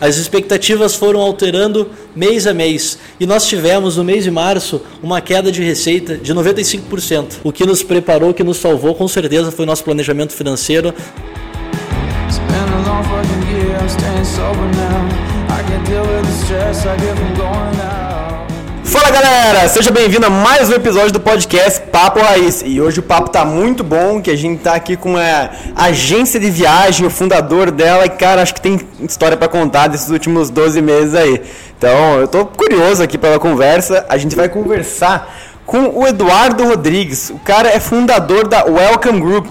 as expectativas foram alterando mês a mês e nós tivemos no mês de março uma queda de receita de 95%. O que nos preparou, que nos salvou, com certeza foi nosso planejamento financeiro. Fala galera, seja bem-vindo a mais um episódio do podcast Papo Raiz. E hoje o papo tá muito bom, que a gente tá aqui com a agência de viagem, o fundador dela, e cara, acho que tem história para contar desses últimos 12 meses aí. Então, eu tô curioso aqui pela conversa. A gente vai conversar com o Eduardo Rodrigues. O cara é fundador da Welcome Group.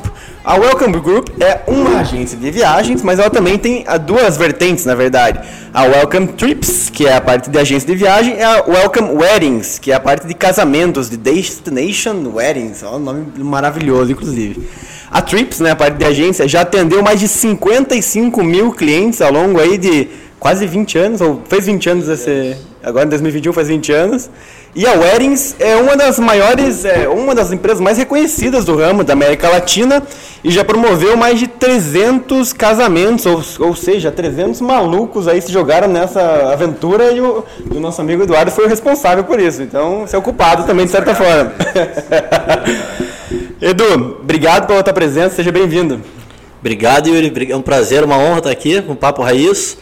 A Welcome Group é uma agência de viagens, mas ela também tem duas vertentes, na verdade. A Welcome Trips, que é a parte de agência de viagem, e a Welcome Weddings, que é a parte de casamentos, de Destination Weddings. Olha um nome maravilhoso, inclusive. A Trips, né, a parte de agência, já atendeu mais de 55 mil clientes ao longo aí de quase 20 anos, ou fez 20 anos esse, agora em 2021 faz 20 anos. E a Weddings é uma das maiores, é, uma das empresas mais reconhecidas do ramo da América Latina e já promoveu mais de 300 casamentos, ou, ou seja, 300 malucos aí se jogaram nessa aventura e o, o nosso amigo Eduardo foi o responsável por isso. Então, ser é ocupado também de certa forma. Edu, obrigado pela tua presença, seja bem-vindo. Obrigado, Yuri. É um prazer, uma honra estar aqui com o Papo Raiz,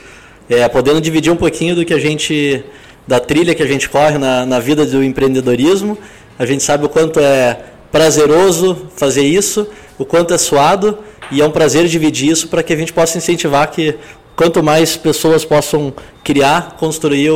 é, podendo dividir um pouquinho do que a gente da trilha que a gente corre na, na vida do empreendedorismo. A gente sabe o quanto é prazeroso fazer isso, o quanto é suado, e é um prazer dividir isso para que a gente possa incentivar que quanto mais pessoas possam criar, construir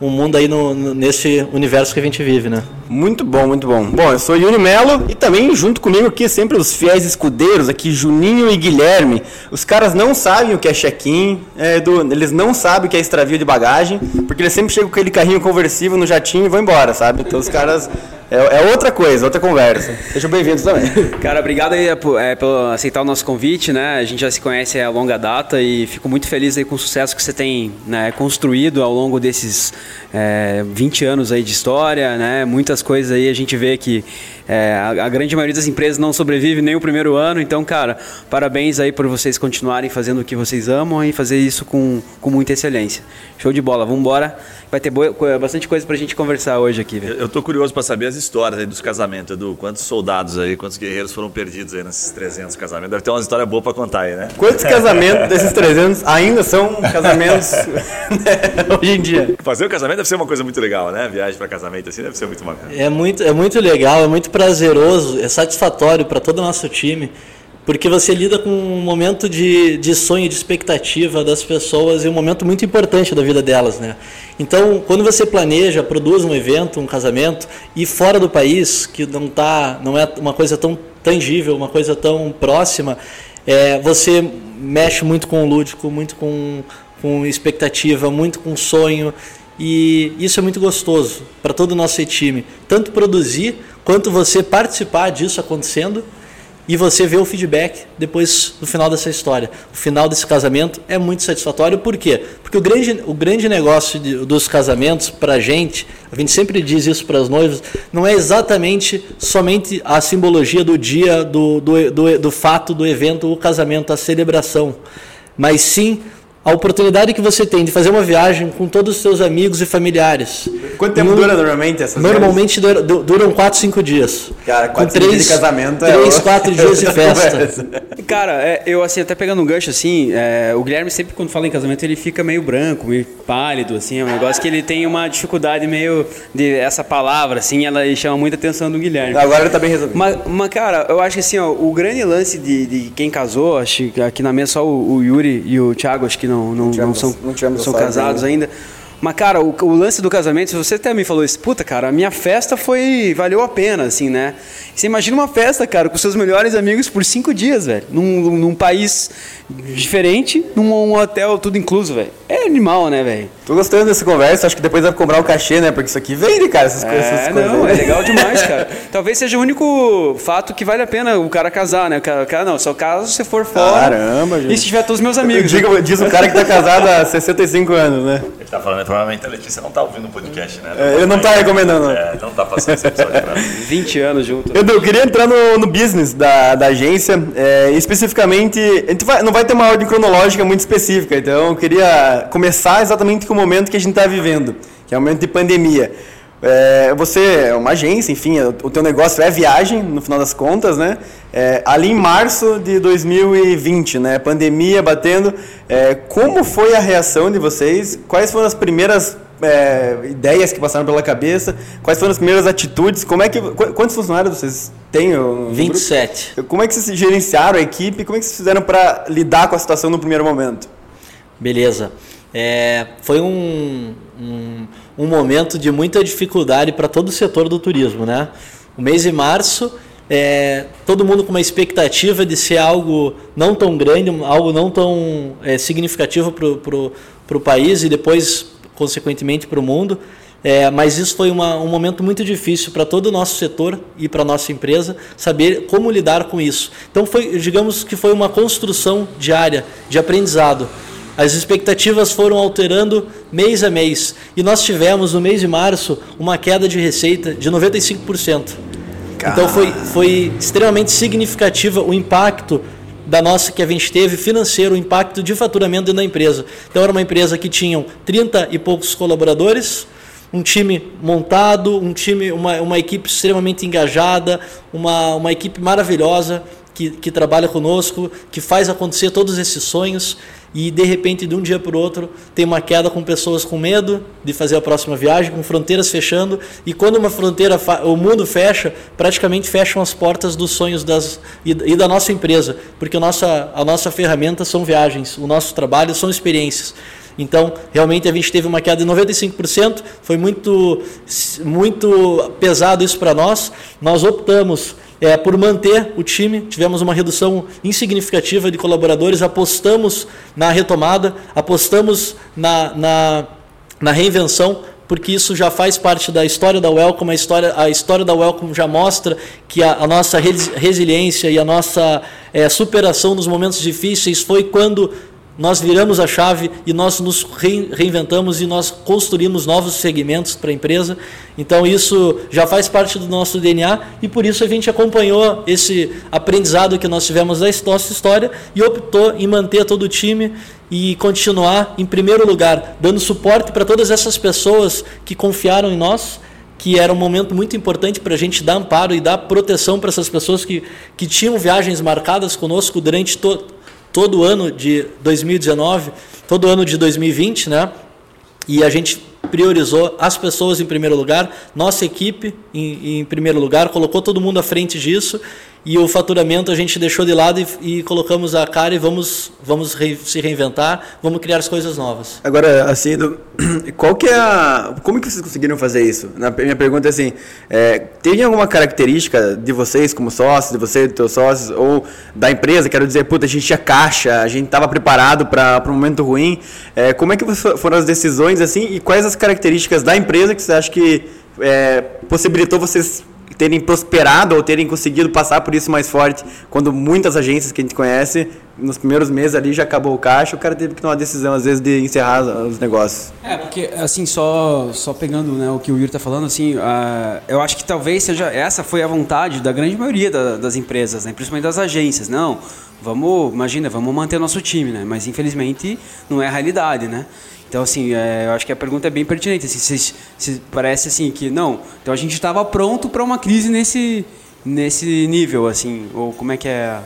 um mundo aí no, nesse universo que a gente vive, né? Muito bom, muito bom. Bom, eu sou Yuri Melo e também junto comigo aqui sempre os fiéis escudeiros aqui, Juninho e Guilherme. Os caras não sabem o que é check-in, é, eles não sabem o que é extravio de bagagem, porque eles sempre chegam com aquele carrinho conversível no jatinho e vão embora, sabe? Então os caras é, é, outra coisa, outra conversa. Sejam bem-vindos também. Cara, obrigado aí por, é, por, aceitar o nosso convite, né? A gente já se conhece há longa data e fico muito feliz aí com o sucesso que você tem né, construído ao longo desses é, 20 anos aí de história, né? Muitas coisas aí a gente vê que é, a, a, grande maioria das empresas não sobrevive nem o primeiro ano, então, cara, parabéns aí por vocês continuarem fazendo o que vocês amam e fazer isso com, com muita excelência. Show de bola, vamos embora. Vai ter boa, bastante coisa pra gente conversar hoje aqui. Viu? Eu tô curioso para saber as histórias aí dos casamentos, Edu. Quantos soldados aí, quantos guerreiros foram perdidos aí nesses 300 casamentos? Deve ter uma história boa para contar aí, né? Quantos casamentos desses 300 ainda são casamentos hoje em dia? Fazer o casamento deve ser uma coisa muito legal, né? Viagem para casamento assim deve ser muito bacana. É muito, é muito legal, é muito prazeroso, é satisfatório para todo o nosso time porque você lida com um momento de, de sonho, de expectativa das pessoas e um momento muito importante da vida delas, né? Então, quando você planeja, produz um evento, um casamento e fora do país, que não tá, não é uma coisa tão tangível, uma coisa tão próxima, é, você mexe muito com o lúdico, muito com, com expectativa, muito com sonho e isso é muito gostoso para todo o nosso time, tanto produzir quanto você participar disso acontecendo e você vê o feedback depois do final dessa história. O final desse casamento é muito satisfatório, por quê? Porque o grande, o grande negócio de, dos casamentos para a gente, a gente sempre diz isso para as noivas, não é exatamente somente a simbologia do dia, do, do, do, do fato, do evento, o casamento, a celebração, mas sim a oportunidade que você tem de fazer uma viagem com todos os seus amigos e familiares. Quanto tempo no, dura normalmente essas Normalmente dura, duram 4, 5 dias. Cara, 4, dias de casamento 3, é 4 dias de festa. Cara, é, eu assim, até pegando um gancho assim, é, o Guilherme sempre quando fala em casamento ele fica meio branco, meio pálido, assim, é um negócio que ele tem uma dificuldade meio de essa palavra, assim, ela chama muita atenção do Guilherme. Agora ele tá bem resolvido. Mas, mas cara, eu acho que assim, ó, o grande lance de, de quem casou, acho que aqui na mesa só o, o Yuri e o Thiago, acho que não não, não, não, são, não são casados ainda. Mas, cara, o, o, lance do casamento, você até me falou isso, puta, cara, a minha festa foi. valeu a pena, assim, né? Você imagina uma festa, cara, com seus melhores amigos por cinco dias, velho. Num, num país diferente, num hotel tudo incluso, velho. É animal, né, velho? Tô gostando dessa conversa, acho que depois vai cobrar o cachê, né? Porque isso aqui vende, cara, essas, é, coisas, essas coisas. Não, é legal demais, cara. Talvez seja o único fato que vale a pena o cara casar, né? O cara, o cara não, só caso se for fora. Caramba, gente. E se tiver todos os meus amigos. Digo, diz o cara que tá casado há 65 anos, né? Tá falando, provavelmente a Letícia não tá ouvindo o podcast, né? É, ele não tá recomendando. É, não tá passando esse episódio pra mim. 20 anos junto. Edu, eu queria entrar no, no business da, da agência, é, especificamente, a gente vai, não vai ter uma ordem cronológica muito específica, então eu queria começar exatamente com momento que a gente está vivendo, que é o momento de pandemia. É, você é uma agência, enfim, o teu negócio é viagem, no final das contas, né? É, ali em março de 2020, né? Pandemia batendo. É, como foi a reação de vocês? Quais foram as primeiras é, ideias que passaram pela cabeça? Quais foram as primeiras atitudes? Como é que quantos funcionários vocês têm? 27. Grupo? Como é que vocês gerenciaram a equipe? Como é que vocês fizeram para lidar com a situação no primeiro momento? Beleza. É, foi um, um, um, momento de muita dificuldade para todo o setor do turismo. Né? O mês de março, é, todo mundo com uma expectativa de ser algo não tão grande, algo não tão é, significativo para o país e depois, consequentemente, para o mundo. É, mas isso foi uma, um momento muito difícil para todo o nosso setor e para a nossa empresa saber como lidar com isso. Então, foi, digamos que foi uma construção diária de aprendizado. As expectativas foram alterando mês a mês e nós tivemos no mês de março uma queda de receita de 95%. Então foi, foi extremamente significativa o impacto da nossa que a gente teve financeiro, o impacto de faturamento dentro da empresa. Então era uma empresa que tinha 30 e poucos colaboradores, um time montado, um time, uma, uma equipe extremamente engajada, uma, uma equipe maravilhosa que, que trabalha conosco, que faz acontecer todos esses sonhos e de repente de um dia para o outro tem uma queda com pessoas com medo de fazer a próxima viagem, com fronteiras fechando e quando uma fronteira o mundo fecha, praticamente fecham as portas dos sonhos das e, e da nossa empresa, porque a nossa a nossa ferramenta são viagens, o nosso trabalho são experiências. Então, realmente a gente teve uma queda de 95%, foi muito muito pesado isso para nós. Nós optamos é, por manter o time, tivemos uma redução insignificativa de colaboradores, apostamos na retomada, apostamos na, na, na reinvenção, porque isso já faz parte da história da Welcome, a história, a história da Welcome já mostra que a, a nossa resiliência e a nossa é, superação nos momentos difíceis foi quando nós viramos a chave e nós nos reinventamos e nós construímos novos segmentos para a empresa. Então isso já faz parte do nosso DNA e por isso a gente acompanhou esse aprendizado que nós tivemos da nossa história e optou em manter todo o time e continuar em primeiro lugar, dando suporte para todas essas pessoas que confiaram em nós que era um momento muito importante para a gente dar amparo e dar proteção para essas pessoas que, que tinham viagens marcadas conosco durante to, todo ano de 2019, todo ano de 2020, né? E a gente priorizou as pessoas em primeiro lugar, nossa equipe em, em primeiro lugar, colocou todo mundo à frente disso e o faturamento a gente deixou de lado e, e colocamos a cara e vamos, vamos re, se reinventar, vamos criar as coisas novas. Agora, assim, qual que é a, como que vocês conseguiram fazer isso? Na, minha pergunta é assim, é, tem alguma característica de vocês como sócios, de você, dos teus sócios, ou da empresa, quero dizer, puta, a gente tinha caixa, a gente estava preparado para um momento ruim, é, como é que foram as decisões, assim, e quais as características da empresa que você acha que é, possibilitou vocês terem prosperado ou terem conseguido passar por isso mais forte, quando muitas agências que a gente conhece, nos primeiros meses ali já acabou o caixa, o cara teve que tomar uma decisão, às vezes, de encerrar os negócios. É, porque, assim, só, só pegando né, o que o Yuri está falando, assim, uh, eu acho que talvez seja, essa foi a vontade da grande maioria da, das empresas, né, principalmente das agências, não, vamos, imagina, vamos manter nosso time, né, mas infelizmente não é a realidade, né. Então, assim, é, eu acho que a pergunta é bem pertinente. Assim, se, se parece assim que não. Então a gente estava pronto para uma crise nesse, nesse nível, assim, ou como é que é?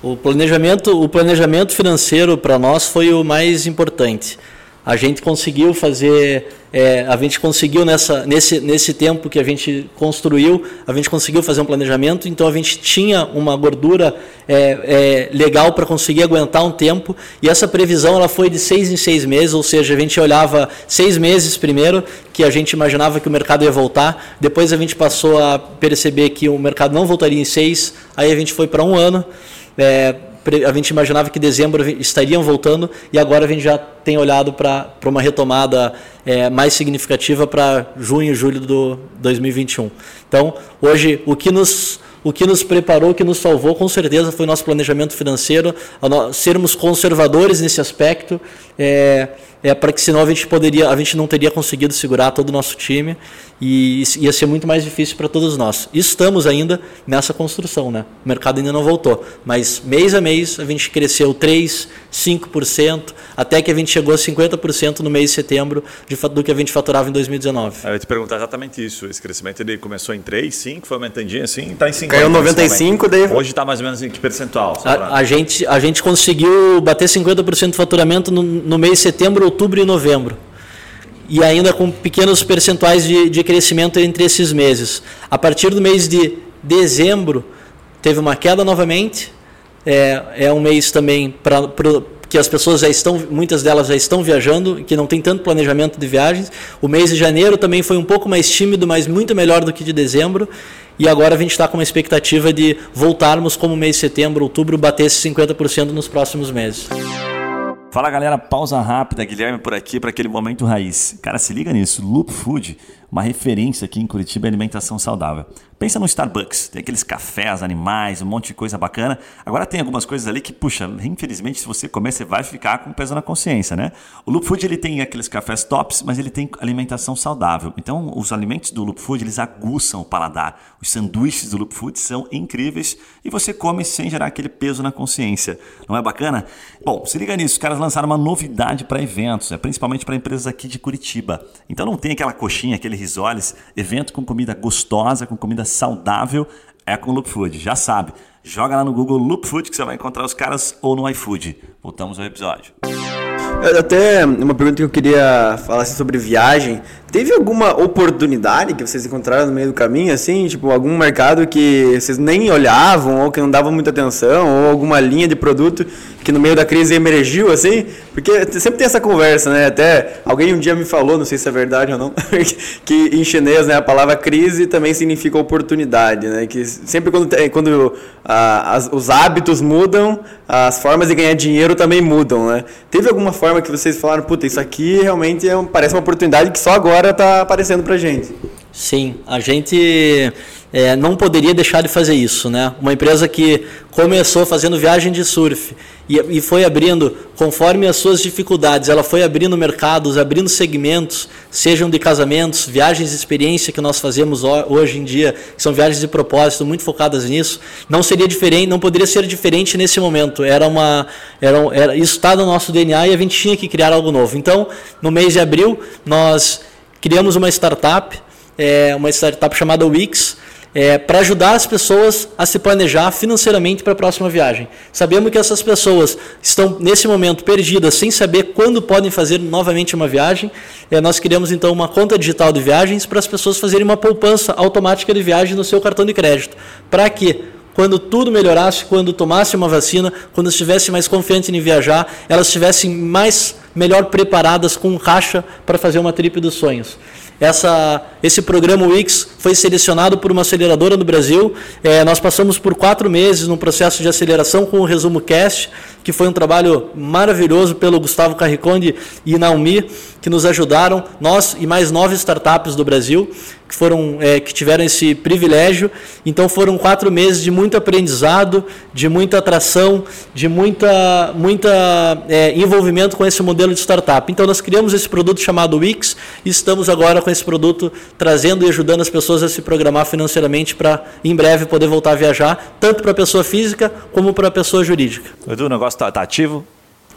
O planejamento, o planejamento financeiro para nós foi o mais importante. A gente conseguiu fazer é, a gente conseguiu nessa, nesse, nesse tempo que a gente construiu, a gente conseguiu fazer um planejamento, então a gente tinha uma gordura é, é, legal para conseguir aguentar um tempo, e essa previsão ela foi de seis em seis meses, ou seja, a gente olhava seis meses primeiro, que a gente imaginava que o mercado ia voltar, depois a gente passou a perceber que o mercado não voltaria em seis, aí a gente foi para um ano. A gente imaginava que dezembro estariam voltando e agora a gente já tem olhado para uma retomada é, mais significativa para junho e julho do 2021. Então, hoje, o que nos, o que nos preparou, o que nos salvou, com certeza, foi o nosso planejamento financeiro, sermos conservadores nesse aspecto, é, é para que senão a gente poderia, a gente não teria conseguido segurar todo o nosso time e ia ser muito mais difícil para todos nós. Estamos ainda nessa construção, né? O mercado ainda não voltou, mas mês a mês a gente cresceu 3, 5%, até que a gente chegou a 50% no mês de setembro de, do que a gente faturava em 2019. Eu ia te perguntar exatamente isso. Esse crescimento ele começou em 3, 5, foi aumentandinho assim, está em 50. Caiu 95, daí... Hoje está mais ou menos em que percentual? A, a, gente, a gente conseguiu bater 50% de faturamento no, no mês de setembro, outubro e novembro e ainda com pequenos percentuais de, de crescimento entre esses meses. A partir do mês de dezembro, teve uma queda novamente. É, é um mês também para que as pessoas já estão, muitas delas já estão viajando, que não tem tanto planejamento de viagens. O mês de janeiro também foi um pouco mais tímido, mas muito melhor do que de dezembro. E agora a gente está com uma expectativa de voltarmos como mês de setembro, outubro, bater esses 50% nos próximos meses. Fala galera, pausa rápida, Guilherme por aqui para aquele momento raiz. Cara, se liga nisso, Loop Food, uma referência aqui em Curitiba em alimentação saudável. Pensa no Starbucks, tem aqueles cafés, animais, um monte de coisa bacana. Agora tem algumas coisas ali que, puxa, infelizmente se você comer você vai ficar com peso na consciência, né? O Loop Food ele tem aqueles cafés tops, mas ele tem alimentação saudável. Então os alimentos do Loop Food eles aguçam o paladar. Os sanduíches do Loop Food são incríveis e você come sem gerar aquele peso na consciência. Não é bacana? Bom, se liga nisso, os caras lançaram uma novidade para eventos, né? principalmente para empresas aqui de Curitiba. Então não tem aquela coxinha, aquele risoles, evento com comida gostosa, com comida saudável é com Loop Food. Já sabe, joga lá no Google Loop Food que você vai encontrar os caras ou no iFood. Voltamos ao episódio. Até uma pergunta que eu queria falar assim, sobre viagem. Teve alguma oportunidade que vocês encontraram no meio do caminho, assim? Tipo, algum mercado que vocês nem olhavam ou que não davam muita atenção? Ou alguma linha de produto que no meio da crise emergiu, assim? Porque sempre tem essa conversa, né? Até alguém um dia me falou, não sei se é verdade ou não, que em chinês né, a palavra crise também significa oportunidade, né? Que sempre quando, quando ah, as, os hábitos mudam, as formas de ganhar dinheiro também mudam, né? Teve alguma forma que vocês falaram, puta, isso aqui realmente é um, parece uma oportunidade que só agora está aparecendo para gente. Sim, a gente é, não poderia deixar de fazer isso, né? Uma empresa que começou fazendo viagem de surf e, e, foi abrindo, conforme as suas dificuldades, ela foi abrindo mercados, abrindo segmentos, sejam de casamentos, viagens de experiência que nós fazemos hoje em dia, que são viagens de propósito, muito focadas nisso. Não seria diferente, não poderia ser diferente nesse momento. Era uma, era, era isso está no nosso DNA e a gente tinha que criar algo novo. Então, no mês de abril, nós criamos uma startup, é, uma startup chamada Wix, é, para ajudar as pessoas a se planejar financeiramente para a próxima viagem. Sabemos que essas pessoas estão nesse momento perdidas, sem saber quando podem fazer novamente uma viagem. É, nós criamos então uma conta digital de viagens para as pessoas fazerem uma poupança automática de viagem no seu cartão de crédito. Para que quando tudo melhorasse, quando tomasse uma vacina, quando estivesse mais confiante em viajar, elas estivessem mais melhor preparadas com caixa para fazer uma trip dos sonhos. Essa, esse programa Wix foi selecionado por uma aceleradora no Brasil. É, nós passamos por quatro meses no processo de aceleração com o Resumo Cast, que foi um trabalho maravilhoso pelo Gustavo Carriconde e Naomi, que nos ajudaram, nós e mais nove startups do Brasil que foram é, que tiveram esse privilégio. Então foram quatro meses de muito aprendizado, de muita atração, de muita muita é, envolvimento com esse modelo de startup. Então nós criamos esse produto chamado Wix e estamos agora com esse produto trazendo e ajudando as pessoas a se programar financeiramente para em breve poder voltar a viajar, tanto para a pessoa física como para a pessoa jurídica. Edu, negócio está tá ativo?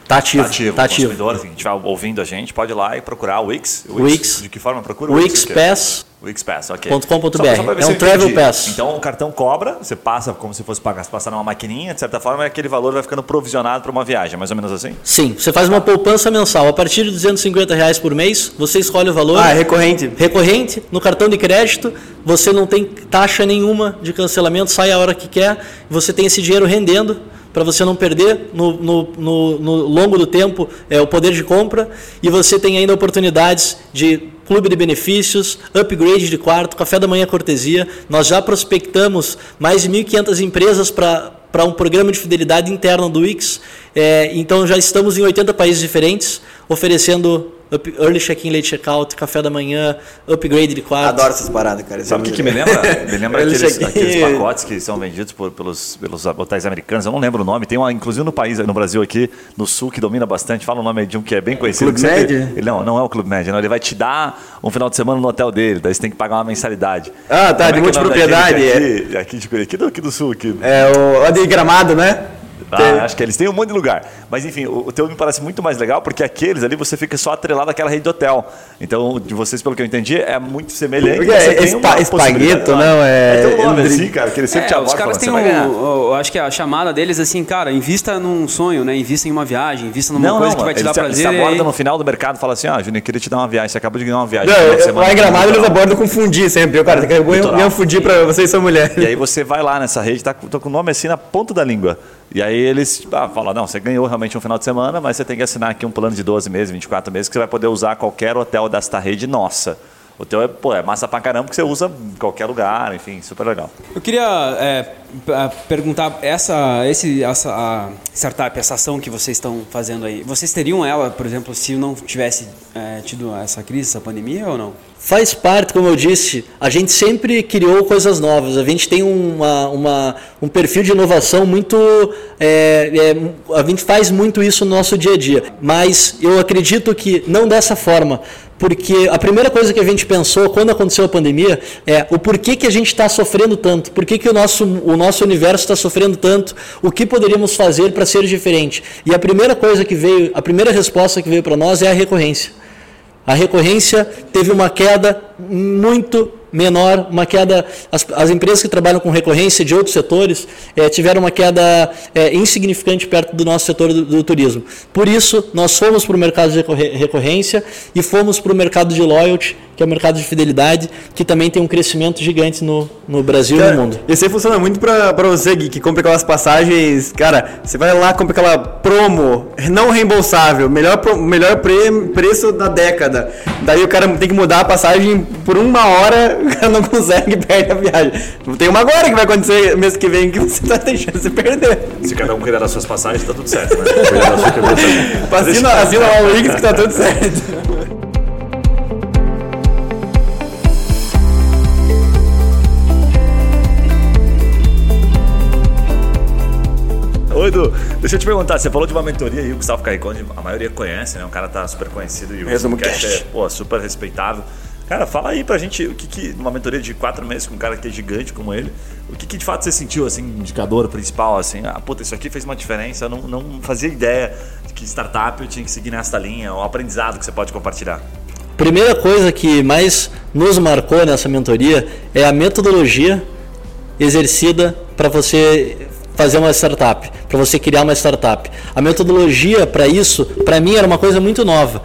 Tá ativo. Tá ativo. Tá ativo. O consumidor, estiver ouvindo a gente, pode ir lá e procurar o Wix. O Wix. Wix. De que forma procura? O Wix Pass. Wix Pass, ok. .com.br. É um travel pass. Então o cartão cobra, você passa como se fosse pagar, passar numa maquininha, de certa forma, aquele valor vai ficando provisionado para uma viagem, mais ou menos assim? Sim, você faz uma poupança mensal. A partir de 250 reais por mês, você escolhe o valor. Ah, é recorrente. Recorrente. No cartão de crédito, você não tem taxa nenhuma de cancelamento, sai a hora que quer, você tem esse dinheiro rendendo para você não perder no, no, no, no, longo do tempo é, o poder de compra e você tem ainda oportunidades de clube de benefícios, upgrade de quarto, café da manhã cortesia. Nós já prospectamos mais de 1.500 empresas para um programa de fidelidade interno do Wix. É, então já estamos em 80 países diferentes, oferecendo up, early check-in, late check-out, café da manhã, upgrade de quarto. Adoro essas paradas, cara. Sabe o que, que me lembra? Me lembra Ele aqueles, aqueles pacotes que são vendidos por- pelos, pelos hotéis americanos. Eu não lembro o nome. Tem uma, inclusive no país, no Brasil aqui, no sul, que domina bastante. Fala o nome de um que é bem conhecido. Clube Med? ele, não, não é o Clube Med. Não. Ele vai te dar um final de semana no hotel dele. Daí você tem que pagar uma mensalidade. Ah, tá, Como de é que é o multipropriedade, que é Aqui, aqui, de, aqui, do, aqui do sul. Aqui. É o lá de gramado, né? Ah, acho que eles têm um monte de lugar. Mas enfim, o, o teu me parece muito mais legal porque aqueles ali você fica só atrelado àquela rede de hotel. Então, de vocês, pelo que eu entendi, é muito semelhante. Porque você é tem espa- espagueto, não, é- É teu nome assim, cara, que eles sempre te É, os abordam caras falando, têm "Você ganhar". um, eu acho que a chamada deles assim, cara, invista num sonho, né? Invista em uma viagem, invista numa Não, coisa não, que vai te dar te, prazer. Eles e te abordam aí- no final do mercado e falam assim, ah, Júnior, eu queria te dar uma viagem, você acabou de ganhar uma viagem. Não, semana lá em gramado eles litoral." abordam com fundir sempre. Eu, cara, eu ganho Litoral. ganho fundir pra vocês são mulheres. E aí você vai lá nessa rede, tá, com o nome assim na ponta da língua. E aí eles ah, falam, não, você ganhou realmente um final de semana, mas você tem que assinar aqui um plano de 12 meses, 24 meses, que você vai poder usar qualquer hotel desta rede nossa. O teu é, pô, é massa pra caramba, que você usa em qualquer lugar, enfim, super legal. Eu queria é, perguntar essa, esse, essa a startup, essa ação que vocês estão fazendo aí. Vocês teriam ela, por exemplo, se não tivesse é, tido essa crise, essa pandemia ou não? Faz parte, como eu disse, a gente sempre criou coisas novas. A gente tem uma, uma- um perfil de inovação muito. é, é, a gente faz muito isso no nosso dia a dia. Mas eu acredito que não dessa forma. Porque a primeira coisa que a gente pensou quando aconteceu a pandemia é o porquê que a gente está sofrendo tanto, por que, que o, nosso, o nosso universo está sofrendo tanto, o que poderíamos fazer para ser diferente. E a primeira coisa que veio, a primeira resposta que veio para nós é a recorrência. A recorrência teve uma queda muito menor, uma queda. As, as empresas que trabalham com recorrência de outros setores eh, tiveram uma queda eh, insignificante perto do nosso setor do, do turismo. Por isso, nós fomos para o mercado de recorrência e fomos para o mercado de loyalty, que é o mercado de fidelidade, que também tem um crescimento gigante no, no Brasil e no mundo. Isso aí funciona muito pra você, Gui, que compra aquelas passagens. Cara, você vai lá, compra aquela promo não reembolsável, melhor, melhor pre- preço da década. Daí o cara tem que mudar a passagem por uma hora, o cara não consegue perde a viagem. Tem uma agora que vai acontecer mês que vem que você tá deixando você perder. Se cada um cuidar das suas passagens, tá tudo certo, né? Cuidar da sua. Assina, assina lá o Wix que tá tudo certo. Oi, Edu, deixa eu te perguntar, você falou de uma mentoria aí, o Gustavo Carriconde, a maioria conhece, né? O cara tá super conhecido e o Resumo é pô, super respeitável. Cara, fala aí pra gente o que, que numa mentoria de quatro meses com um cara que é gigante como ele, o que, que de fato você sentiu, assim, indicador principal, assim, ah, puta, isso aqui fez uma diferença, eu não, não fazia ideia de que startup eu tinha que seguir nessa linha, o aprendizado que você pode compartilhar. Primeira coisa que mais nos marcou nessa mentoria é a metodologia exercida para você fazer uma startup, para você criar uma startup. A metodologia para isso, para mim, era uma coisa muito nova.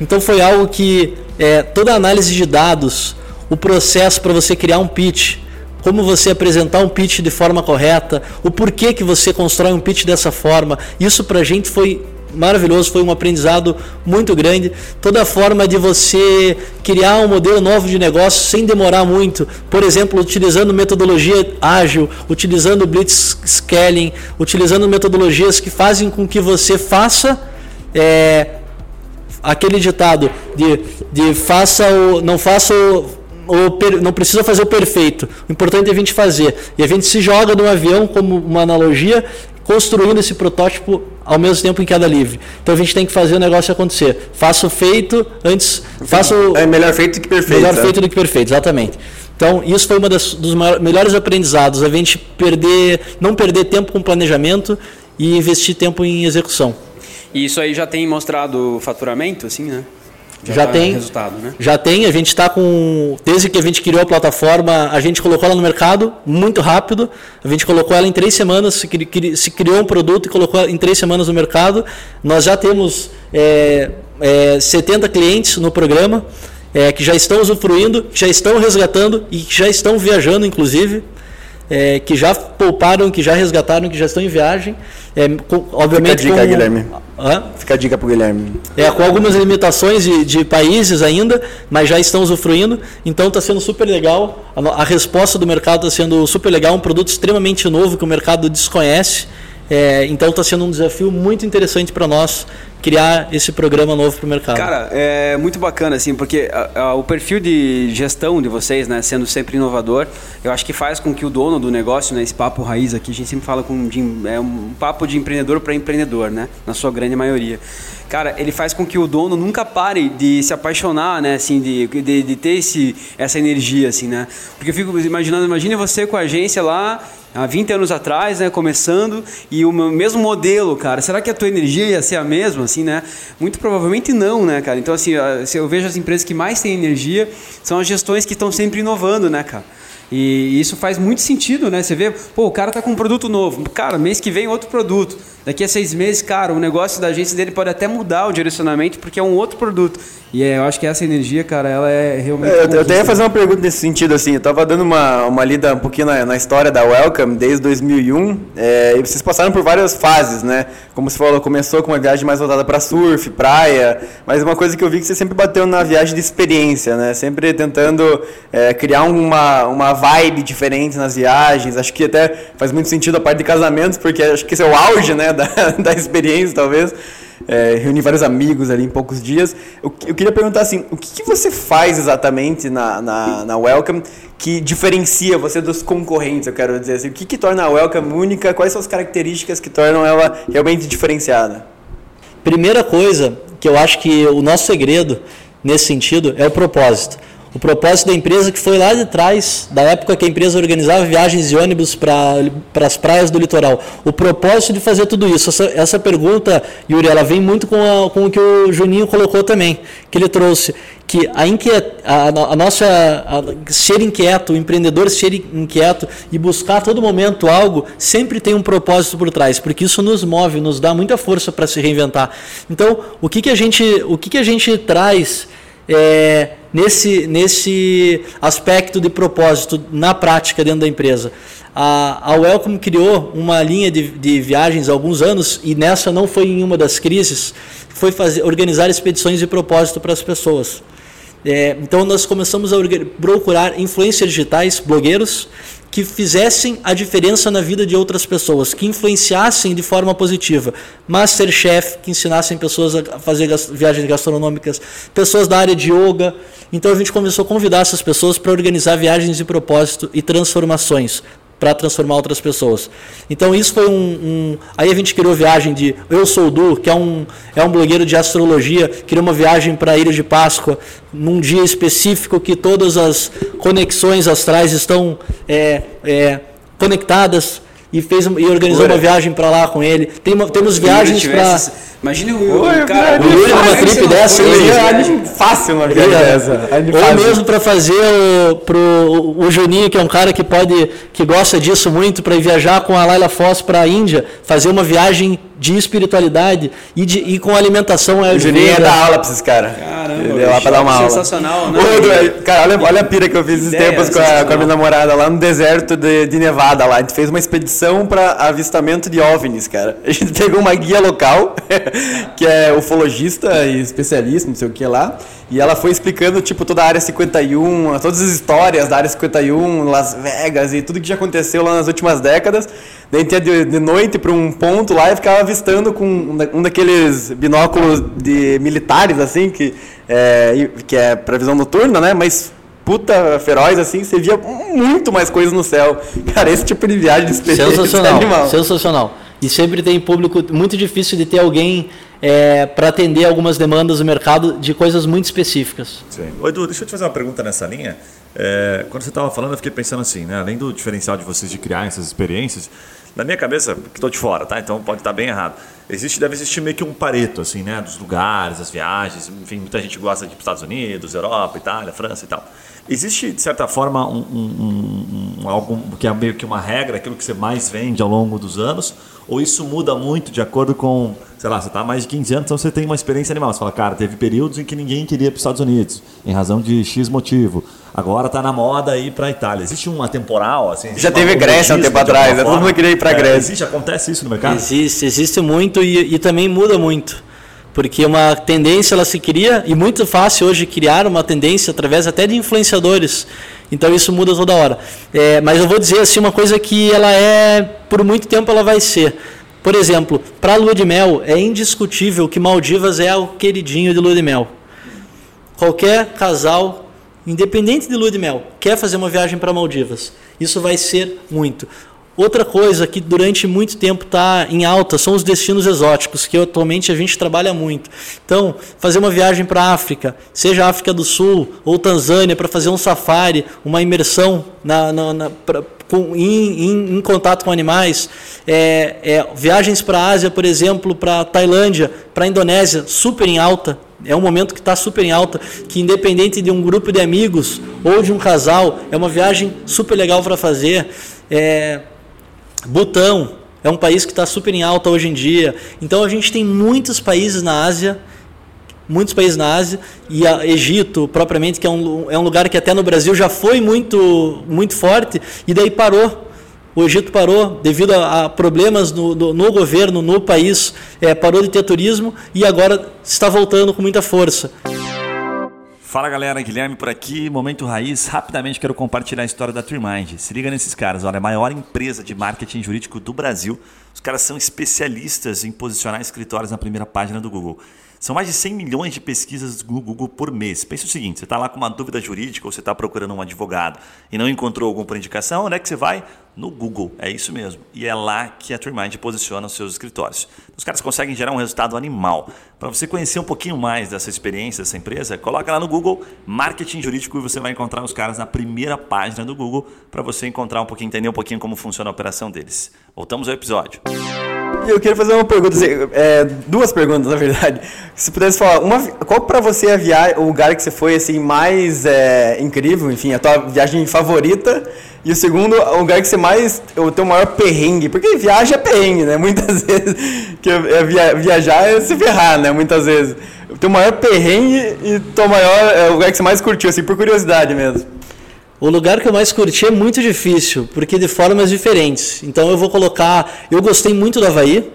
Então foi algo que é, toda a análise de dados, o processo para você criar um pitch, como você apresentar um pitch de forma correta, o porquê que você constrói um pitch dessa forma, isso para a gente foi maravilhoso, foi um aprendizado muito grande. Toda a forma de você criar um modelo novo de negócio sem demorar muito, por exemplo, utilizando metodologia ágil, utilizando blitz scaling, utilizando metodologias que fazem com que você faça é, aquele ditado de, de faça o não faça o, per- não precisa fazer o perfeito. O importante é a gente fazer. E a gente se joga num avião como uma analogia, construindo esse protótipo ao mesmo tempo em queda livre. Então a gente tem que fazer o negócio acontecer. Faça o feito antes, faça o É melhor feito que perfeito. melhor né? feito do que perfeito, exatamente. Então, isso foi um dos maior- melhores aprendizados, a gente perder, não perder tempo com planejamento e investir tempo em execução. E isso aí já tem mostrado faturamento, assim, né? Já tá tem. resultado, né? Já tem, a gente está com. Desde que a gente criou a plataforma, a gente colocou ela no mercado muito rápido. A gente colocou ela em três semanas, se, cri- se criou um produto e colocou em três semanas no mercado. Nós já temos é, é, 70 clientes no programa é, que já estão usufruindo, que já estão resgatando e que já estão viajando, inclusive. É, que já pouparam, que já resgataram, que já estão em viagem. É, com- obviamente dica, com, Guilherme. Hã? Fica a dica pro Guilherme. É, com algumas limitações de, de países ainda, mas já estão usufruindo. Então está sendo super legal. A, a resposta do mercado está sendo super legal. Um produto extremamente novo que o mercado desconhece. É, então está sendo um desafio muito interessante para nós criar esse programa novo para o mercado. Cara, é muito bacana, assim, porque a, a, o perfil de gestão de vocês, né, sendo sempre inovador, eu acho que faz com que o dono do negócio, né, esse papo raiz aqui, a gente sempre fala com de, é um papo de empreendedor para empreendedor, né, na sua grande maioria. Cara, ele faz com que o dono nunca pare de se apaixonar, né, assim, de, de, de ter esse, essa energia, assim, né, porque eu fico imaginando, imagine você com a agência lá há 20 anos atrás, né, começando, e o mesmo modelo, cara, será que a tua energia ia ser a mesma, assim, né? Muito provavelmente não, né, cara? Então, assim, eu vejo as empresas que mais têm energia são as gestões que estão sempre inovando, né, cara? E isso faz muito sentido, né? Você vê, pô, o cara tá com um produto novo. Cara, mês que vem outro produto. Daqui a seis meses, cara, o negócio da agência dele pode até mudar o direcionamento porque é um outro produto. E é, eu acho que essa energia, cara, ela é realmente. É, eu, eu até ia fazer uma pergunta nesse sentido, assim. Eu tava dando uma, uma lida um pouquinho na, na história da Welcome desde 2001. É, e vocês passaram por várias fases, né? Como você falou, começou com uma viagem mais voltada para surf, praia. Mas uma coisa que eu vi que você sempre bateu na viagem de experiência, né? Sempre tentando é, criar uma, uma vibe diferente nas viagens. Acho que até faz muito sentido a parte de casamentos, porque acho que esse é o auge, né? Da, da experiência, talvez é, reunir vários amigos ali em poucos dias. Eu, eu queria perguntar assim, o que, que você faz exatamente na, na, na, Welcome que diferencia você dos concorrentes, eu quero dizer assim, o que, que torna a Welcome única, quais são as características que tornam ela realmente diferenciada? Primeira coisa que eu acho que o nosso segredo nesse sentido é o propósito. O propósito da empresa que foi lá de trás, da época que a empresa organizava viagens de ônibus para as praias do litoral. O propósito de fazer tudo isso. Essa, essa pergunta, Yuri, ela vem muito com, a, com o que o Juninho colocou também, que ele trouxe. Que a, inquiet, a, a nossa a, ser inquieto, o empreendedor ser inquieto e buscar a todo momento algo, sempre tem um propósito por trás, porque isso nos move, nos dá muita força para se reinventar. Então, o que, que, a, gente, o que, que a gente traz é, nesse, nesse aspecto de propósito na prática dentro da empresa. A, a Welcome criou uma linha de, de viagens há alguns anos e nessa não foi em uma das crises, foi fazer, organizar expedições de propósito para as pessoas. É, então nós começamos a procurar influencers digitais, blogueiros, que fizessem a diferença na vida de outras pessoas, que influenciassem de forma positiva. Masterchef, que ensinassem pessoas a fazer viagens gastronômicas, pessoas da área de yoga. Então a gente começou a convidar essas pessoas para organizar viagens de propósito e transformações para transformar outras pessoas. Então isso foi um, um, Aí a gente criou viagem de Eu Sou o Du, que é um, é um blogueiro de astrologia, criou uma viagem para a Ilha de Páscoa, num dia específico que todas as conexões astrais estão é, é, conectadas e fez e organizou uma viagem para lá com ele. Tem temos viagens para Imagina o, Oi, cara. O Yuri numa trip dessa. Seria fácil uma viagem dessa. Ou mesmo para fazer o, pro, o Juninho, que é um cara que pode, que gosta disso muito, para viajar com a Laila Foss para a Índia, fazer uma viagem de espiritualidade e, de, e com alimentação. O Juninho é da aula pra esses caras. Caramba, ele é lá pra dar uma sensacional, aula. Sensacional, né? cara, olha, olha a pira que eu fiz esses tempos com a, com a, minha namorada lá no deserto de, de Nevada. Lá. A gente fez uma expedição para avistamento de OVNIs, cara. A gente pegou uma guia local, que é ufologista e especialista, não sei o que lá. E ela foi explicando, tipo, toda a área 51, todas as histórias da área 51, Las Vegas e tudo que já aconteceu lá nas últimas décadas. Daí a gente ia de, de noite para um ponto lá e ficava avistando com um daqueles binóculos de militares, assim, que é, que é para visão noturna, né? Mas puta feroz, assim, você via muito mais coisas no céu. Cara, esse tipo de viagem de experiência sensacional, é animal. Sensacional. E sempre tem público muito difícil de ter alguém é, para atender algumas demandas do mercado de coisas muito específicas. Sim. Ô, Edu, deixa eu te fazer uma pergunta nessa linha. É, quando você estava falando, eu fiquei pensando assim, né? além do diferencial de vocês de criar essas experiências, na minha cabeça, que estou de fora, tá? Então pode estar bem errado. Existe, deve existir meio que um pareto, assim, né? Dos lugares, das viagens. Enfim, muita gente gosta de Estados Unidos, Europa, Itália, França e tal. Existe, de certa forma, um, um, um, algo que é meio que uma regra, aquilo que você mais vende ao longo dos anos? Ou isso muda muito de acordo com, sei lá, você está há mais de 15 anos, então você tem uma experiência animal. Você fala, cara, teve períodos em que ninguém queria para os Estados Unidos, em razão de X motivo. Agora está na moda ir para a Itália. Existe uma temporal? Assim, Já teve Grécia um tempo atrás, né? todo mundo queria ir para a é, Grécia. Existe, acontece isso no mercado? Existe, existe muito e, e também muda muito porque uma tendência ela se cria e muito fácil hoje criar uma tendência através até de influenciadores então isso muda toda hora. É, mas eu vou dizer assim uma coisa que ela é por muito tempo ela vai ser. Por exemplo, para lua de mel, é indiscutível que Maldivas é o queridinho de lua de mel. Qualquer casal, independente de lua de mel, quer fazer uma viagem para Maldivas. Isso vai ser muito. Outra coisa que durante muito tempo está em alta são os destinos exóticos, que atualmente a gente trabalha muito. Então, fazer uma viagem para a África, seja África do Sul ou Tanzânia, para fazer um safari, uma imersão na, na, na pra, com, em, em, em, contato com animais, é, é, viagens para a Ásia, por exemplo, para Tailândia, para Indonésia, super em alta. É um momento que está super em alta, que independente de um grupo de amigos ou de um casal, é uma viagem super legal para fazer. É, Butão é um país que está super em alta hoje em dia. Então a gente tem muitos países na Ásia, muitos países na Ásia, e a Egito, propriamente, que é um, é um lugar que até no Brasil já foi muito, muito forte, e daí parou. O Egito parou devido a, a problemas no, no, no, governo, no país, é, parou de ter turismo e agora está voltando com muita força. Fala galera, Guilherme por aqui, Momento Raiz. Rapidamente quero compartilhar a história da Trimind. Se liga nesses caras, olha, a maior empresa de marketing jurídico do Brasil. Os caras são especialistas em posicionar escritórios na primeira página do Google. São mais de 100 milhões de pesquisas do Google por mês. Pensa o seguinte: você está lá com uma dúvida jurídica ou você está procurando um advogado e não encontrou algum por indicação, onde é que você vai? No Google. É isso mesmo. E é lá que a TreeMind posiciona os seus escritórios. Os caras conseguem gerar um resultado animal. Para você conhecer um pouquinho mais dessa experiência dessa empresa, coloca lá no Google Marketing Jurídico e você vai encontrar os caras na primeira página do Google para você encontrar um pouquinho, entender um pouquinho como funciona a operação deles. Voltamos ao episódio. Eu queria fazer uma pergunta, assim, é, duas perguntas na verdade. Se pudesse falar, uma, qual para você é a viagem, o lugar que você foi assim mais é, incrível, enfim, a tua viagem favorita? E o segundo, o lugar que você mais, o teu maior perrengue, porque viagem é perrengue, né? Muitas vezes que é via, viajar é se ferrar, né? Muitas vezes. O teu maior perrengue e teu maior, é o lugar que você mais curtiu, assim, por curiosidade mesmo. O lugar que eu mais curti é muito difícil, porque de formas diferentes. Então eu vou colocar. Eu gostei muito do Havaí,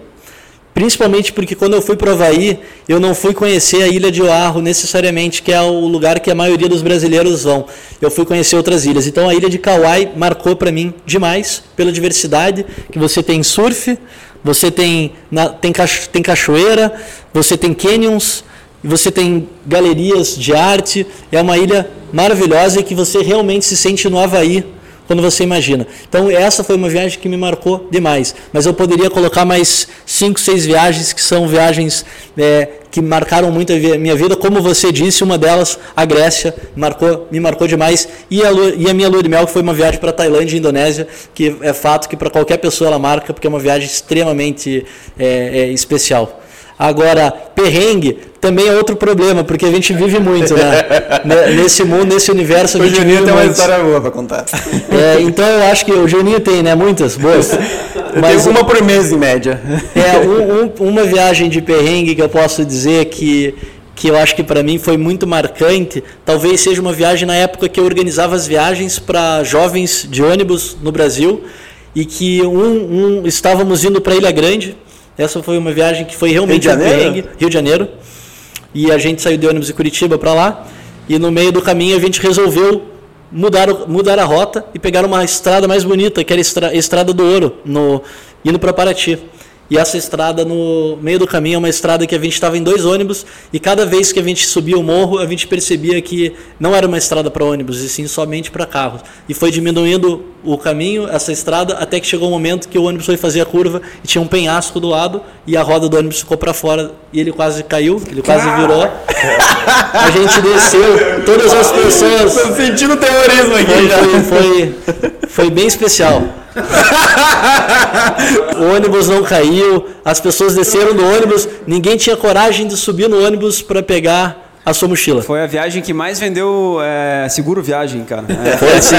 principalmente porque quando eu fui para o Havaí, eu não fui conhecer a ilha de Oahu necessariamente, que é o lugar que a maioria dos brasileiros vão. Eu fui conhecer outras ilhas. Então a ilha de Kauai marcou para mim demais, pela diversidade, que você tem surf, você tem, tem, tem cachoeira, você tem canyons, você tem galerias de arte. É uma ilha maravilhosa e que você realmente se sente no Havaí quando você imagina. Então essa foi uma viagem que me marcou demais. Mas eu poderia colocar mais cinco, seis viagens que são viagens é, que marcaram muito a minha vida. Como você disse, uma delas, a Grécia, marcou, me marcou demais. E a, e a minha lua de mel, que foi uma viagem para Tailândia e Indonésia, que é fato que para qualquer pessoa ela marca, porque é uma viagem extremamente é, é, especial. Agora, perrengue também é outro problema, porque a gente vive muito, né? nesse mundo, nesse universo. O Juninho tem uma história boa para contar. É, então eu acho que o Juninho tem, né? Muitas boas. Mas uma por mês, em média. É, um, um, uma viagem de perrengue que eu posso dizer que, que eu acho que para mim foi muito marcante, talvez seja uma viagem na época que eu organizava as viagens para jovens de ônibus no Brasil e que um, um estávamos indo para Ilha Grande essa foi uma viagem que foi realmente Rio de Janeiro. Rio de Janeiro. E a gente saiu de ônibus de Curitiba para lá. E no meio do caminho a gente resolveu mudar, mudar a rota e pegar uma estrada mais bonita, que era a Estrada do Ouro, no, indo para Paraty. E essa estrada no meio do caminho é uma estrada que a gente estava em dois ônibus e cada vez que a gente subia o morro, a gente percebia que não era uma estrada para ônibus, e sim somente para carros. E foi diminuindo o caminho, essa estrada, até que chegou um momento que o ônibus foi fazer a curva e tinha um penhasco do lado e a roda do ônibus ficou para fora e ele quase caiu, ele quase virou. A gente desceu, todas as pessoas. Estou sentindo terrorismo aqui foi, já. Foi, foi, foi bem especial. o ônibus não caiu, as pessoas desceram do ônibus, ninguém tinha coragem de subir no ônibus para pegar a sua mochila. Foi a viagem que mais vendeu é, seguro viagem, cara. É. Foi sim.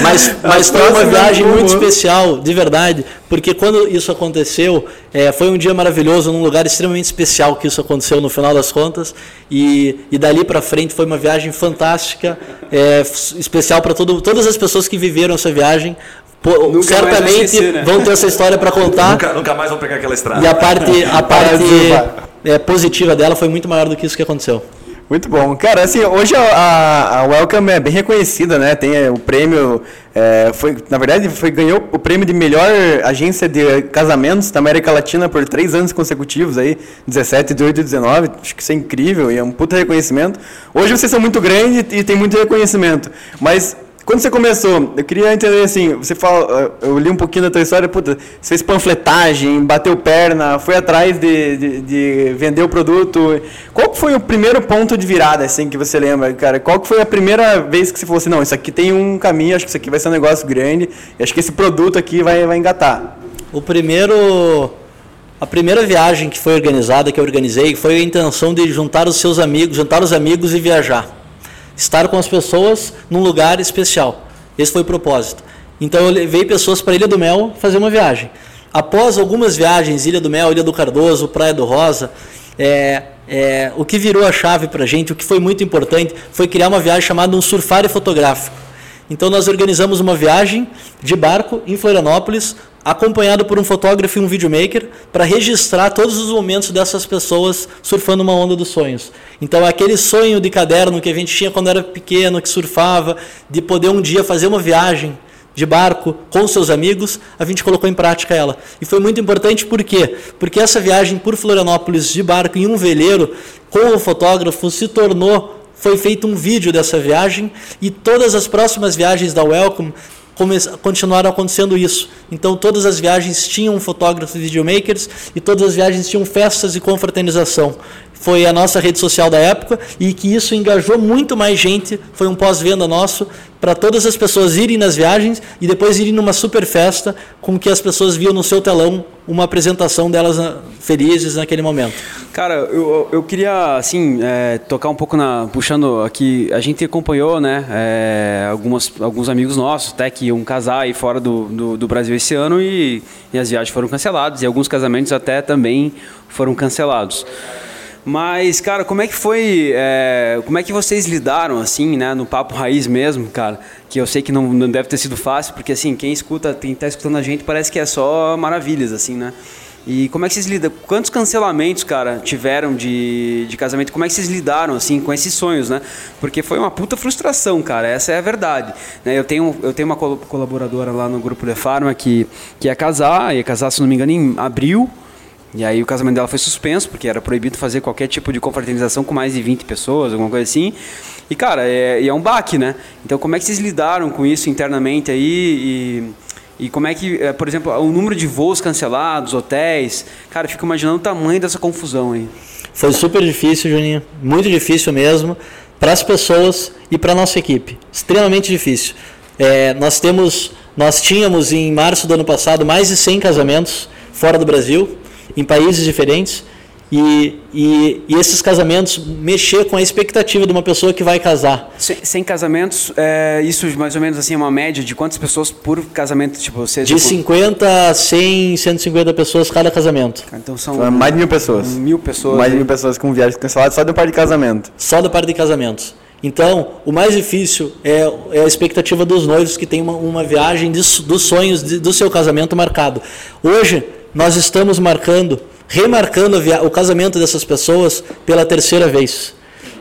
Mas, mas foi uma viagem muito especial, de verdade, porque quando isso aconteceu, é, foi um dia maravilhoso, num lugar extremamente especial que isso aconteceu no final das contas, e, e dali para frente foi uma viagem fantástica, é, especial para todas as pessoas que viveram essa viagem. Pô, certamente esquecer, né? vão ter essa história para contar. Nunca, nunca, mais vão pegar aquela estrada. E a parte, a parte é, positiva dela foi muito maior do que isso que aconteceu. Muito bom. Cara, assim, hoje a, a Welcome é bem reconhecida, né? Tem é, o prêmio, é, foi, na verdade, foi, ganhou o prêmio de melhor agência de casamentos da América Latina por três anos consecutivos aí, 17, 18 e 19. Acho que isso é incrível e é um puta reconhecimento. Hoje vocês são muito grandes e tem muito reconhecimento, mas quando você começou, eu queria entender assim, você fala, eu li um pouquinho da tua história, puta, você fez panfletagem, bateu perna, foi atrás de, de, de, vender o produto. Qual foi o primeiro ponto de virada, assim, que você lembra, cara? Qual foi a primeira vez que você falou assim, não, isso aqui tem um caminho, acho que isso aqui vai ser um negócio grande, acho que esse produto aqui vai, vai engatar? O primeiro... A primeira viagem que foi organizada, que eu organizei, foi a intenção de juntar os seus amigos, juntar os amigos e viajar estar com as pessoas num lugar especial. Esse foi o propósito. Então eu levei pessoas para Ilha do Mel fazer uma viagem. Após algumas viagens, Ilha do Mel, Ilha do Cardoso, Praia do Rosa, é, é, o que virou a chave para a gente, o que foi muito importante, foi criar uma viagem chamada um surfário fotográfico. Então nós organizamos uma viagem de barco em Florianópolis, acompanhado por um fotógrafo e um videomaker, para registrar todos os momentos dessas pessoas surfando uma onda dos sonhos. Então, aquele sonho de caderno que a gente tinha quando era pequeno, que surfava, de poder um dia fazer uma viagem de barco com seus amigos, a gente colocou em prática ela. E foi muito importante por quê? Porque essa viagem por Florianópolis de barco em um veleiro, com o fotógrafo, se tornou foi feito um vídeo dessa viagem e todas as próximas viagens da Welcome continuaram acontecendo isso. Então todas as viagens tinham fotógrafos e videomakers e todas as viagens tinham festas e confraternização. Foi a nossa rede social da época e que isso engajou muito mais gente, foi um pós-venda nosso para todas as pessoas irem nas viagens e depois irem numa super festa com que as pessoas viam no seu telão uma apresentação delas ah, felizes naquele momento. Cara, eu, eu queria assim é, tocar um pouco na puxando aqui. A gente acompanhou, né, é, algumas, alguns amigos nossos, até que iam casar aí fora do, do, do Brasil esse ano e, e as viagens foram canceladas e alguns casamentos até também foram cancelados. Mas, cara, como é que foi. É, como é que vocês lidaram, assim, né, no papo raiz mesmo, cara? Que eu sei que não, não deve ter sido fácil, porque, assim, quem escuta, quem tá escutando a gente parece que é só maravilhas, assim, né? E como é que vocês lidam? Quantos cancelamentos, cara, tiveram de, de casamento? Como é que vocês lidaram, assim, com esses sonhos, né? Porque foi uma puta frustração, cara, essa é a verdade. Né? Eu, tenho, eu tenho uma colaboradora lá no grupo de Farma que, que ia casar, ia casar, se não me engano, em abril e aí o casamento dela foi suspenso, porque era proibido fazer qualquer tipo de confraternização com mais de 20 pessoas, alguma coisa assim. E, cara, é, é um baque, né? Então, como é que vocês lidaram com isso internamente aí? E, e como é que, é, por exemplo, o número de voos cancelados, hotéis... Cara, fico imaginando o tamanho dessa confusão aí. Foi super difícil, Juninho. Muito difícil mesmo. Para as pessoas e para a nossa equipe. Extremamente difícil. É, nós temos... Nós tínhamos, em março do ano passado, mais de 100 casamentos fora do Brasil em países diferentes. E, e, e, esses casamentos mexer com a expectativa de uma pessoa que vai casar. Sem, sem casamentos, é, isso mais ou menos assim é uma média de quantas pessoas por casamento? Tipo, vocês, de 50 a 100, 150 pessoas cada casamento. Então são mais de mil pessoas. Mil pessoas. Mais de mil pessoas com viagem cancelada só da parte de casamento. Só da parte de casamentos. Então, o mais difícil é, é, a expectativa dos noivos que tem uma, uma viagem de, dos sonhos de, do seu casamento marcado. Hoje, nós estamos marcando, remarcando o casamento dessas pessoas pela terceira vez.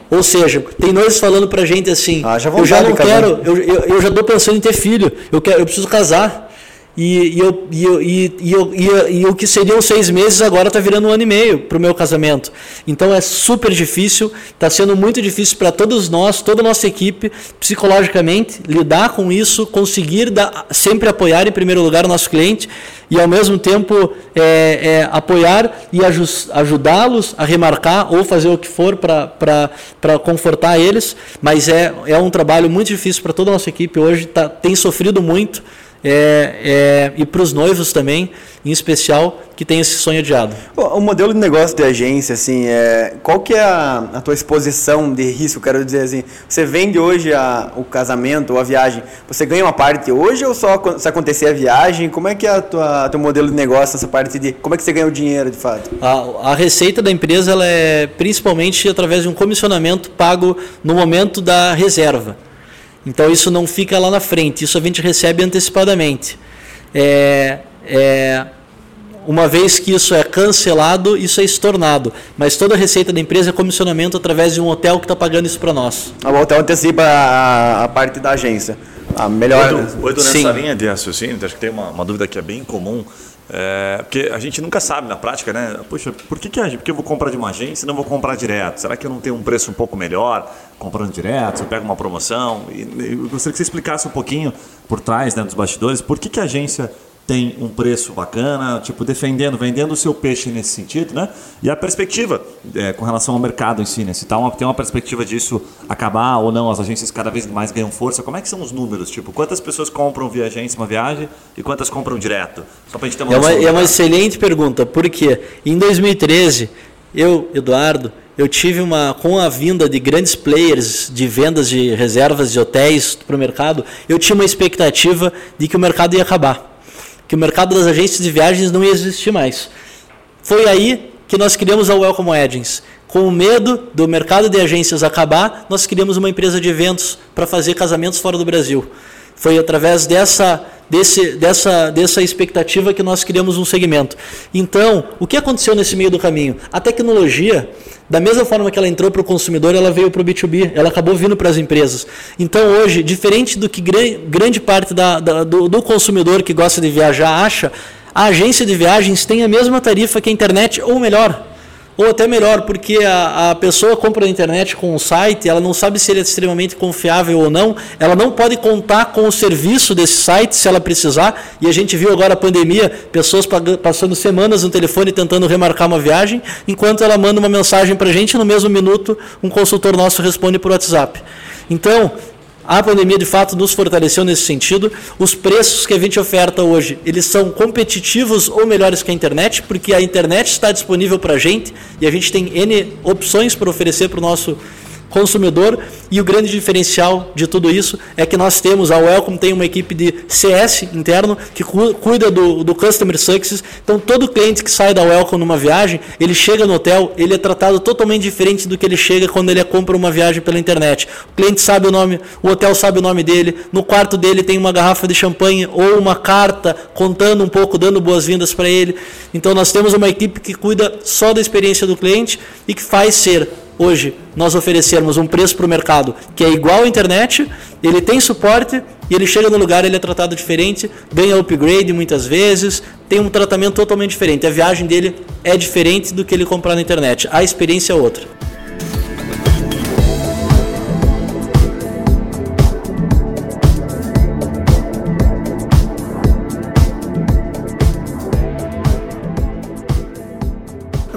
Ou seja, tem noivos falando pra gente assim, ah, já eu já não quero, eu, eu, eu já estou pensando em ter filho, eu, quero, eu preciso casar. E, e, eu, e, eu, e, eu, e, e o que seriam seis meses agora está virando um ano e meio para o meu casamento. Então é super difícil, está sendo muito difícil para todos nós, toda a nossa equipe, psicologicamente, lidar com isso, conseguir dar, sempre apoiar em primeiro lugar o nosso cliente e ao mesmo tempo é, é, apoiar e ajudá-los a remarcar ou fazer o que for para confortar eles. Mas é, é um trabalho muito difícil para toda a nossa equipe hoje, tá, tem sofrido muito é, é, e para os noivos também, em especial, que tem esse sonho adiado. O modelo de negócio de agência, assim, é, qual que é a, a tua exposição de risco? Quero dizer assim, você vende hoje a, o casamento ou a viagem, você ganha uma parte hoje ou só se acontecer a viagem? Como é que é a tua, teu modelo de negócio, essa parte de como é que você ganha o dinheiro de fato? A, a receita da empresa ela é principalmente através de um comissionamento pago no momento da reserva. Então isso não fica lá na frente, isso a gente recebe antecipadamente. É, é, uma vez que isso é cancelado, isso é estornado. Mas toda a receita da empresa é comissionamento através de um hotel que está pagando isso para nós. O hotel antecipa a, a parte da agência. A melhor. Oito, oito Sim. nessa linha de raciocínio, acho que tem uma, uma dúvida que é bem comum. É, porque a gente nunca sabe na prática, né? Poxa, por que, que porque eu vou comprar de uma agência e não vou comprar direto? Será que eu não tenho um preço um pouco melhor comprando direto? Se eu pego uma promoção? E, eu gostaria que você explicasse um pouquinho por trás, né, dos bastidores, por que, que a agência tem um preço bacana, tipo, defendendo, vendendo o seu peixe nesse sentido, né? E a perspectiva é, com relação ao mercado em si, né? Se tá uma, tem uma perspectiva disso acabar ou não, as agências cada vez mais ganham força, como é que são os números? Tipo, quantas pessoas compram via agência uma viagem e quantas compram direto? Só pra gente ter uma É uma, é uma excelente pergunta, porque em 2013, eu, Eduardo, eu tive uma, com a vinda de grandes players de vendas de reservas de hotéis para o mercado, eu tinha uma expectativa de que o mercado ia acabar, que o mercado das agências de viagens não ia existir mais. Foi aí que nós criamos a Welcome Weddings. Com o medo do mercado de agências acabar, nós criamos uma empresa de eventos para fazer casamentos fora do Brasil. Foi através dessa, desse, dessa, dessa expectativa que nós criamos um segmento. Então, o que aconteceu nesse meio do caminho? A tecnologia, da mesma forma que ela entrou para o consumidor, ela veio para o B2B, ela acabou vindo para as empresas. Então, hoje, diferente do que gran- grande parte da, da- do, do consumidor que gosta de viajar acha, a agência de viagens tem a mesma tarifa que a internet, ou melhor. Ou até melhor, porque a, a pessoa compra na internet com um site, ela não sabe se ele é extremamente confiável ou não, ela não pode contar com o serviço desse site se ela precisar, e a gente viu agora a pandemia, pessoas passando semanas no telefone tentando remarcar uma viagem, enquanto ela manda uma mensagem para a gente, no mesmo minuto um consultor nosso responde por WhatsApp. Então, a pandemia de fato nos fortaleceu nesse sentido. Os preços que a gente oferta hoje, eles são competitivos ou melhores que a internet, porque a internet está disponível para a gente e a gente tem N opções para oferecer para o nosso consumidor. E o grande diferencial de tudo isso é que nós temos, a Welcome tem uma equipe de CS interno que cu- cuida do, do Customer Success. Então todo cliente que sai da Welcome numa viagem, ele chega no hotel, ele é tratado totalmente diferente do que ele chega quando ele compra uma viagem pela internet. O cliente sabe o nome, o hotel sabe o nome dele, no quarto dele tem uma garrafa de champanhe ou uma carta contando um pouco, dando boas-vindas para ele. Então nós temos uma equipe que cuida só da experiência do cliente e que faz ser hoje nós oferecermos um preço para o mercado que é igual à internet, ele tem suporte e ele chega no lugar, ele é tratado diferente, ganha upgrade muitas vezes, tem um tratamento totalmente diferente. A viagem dele é diferente do que ele comprar na internet. A experiência é outra.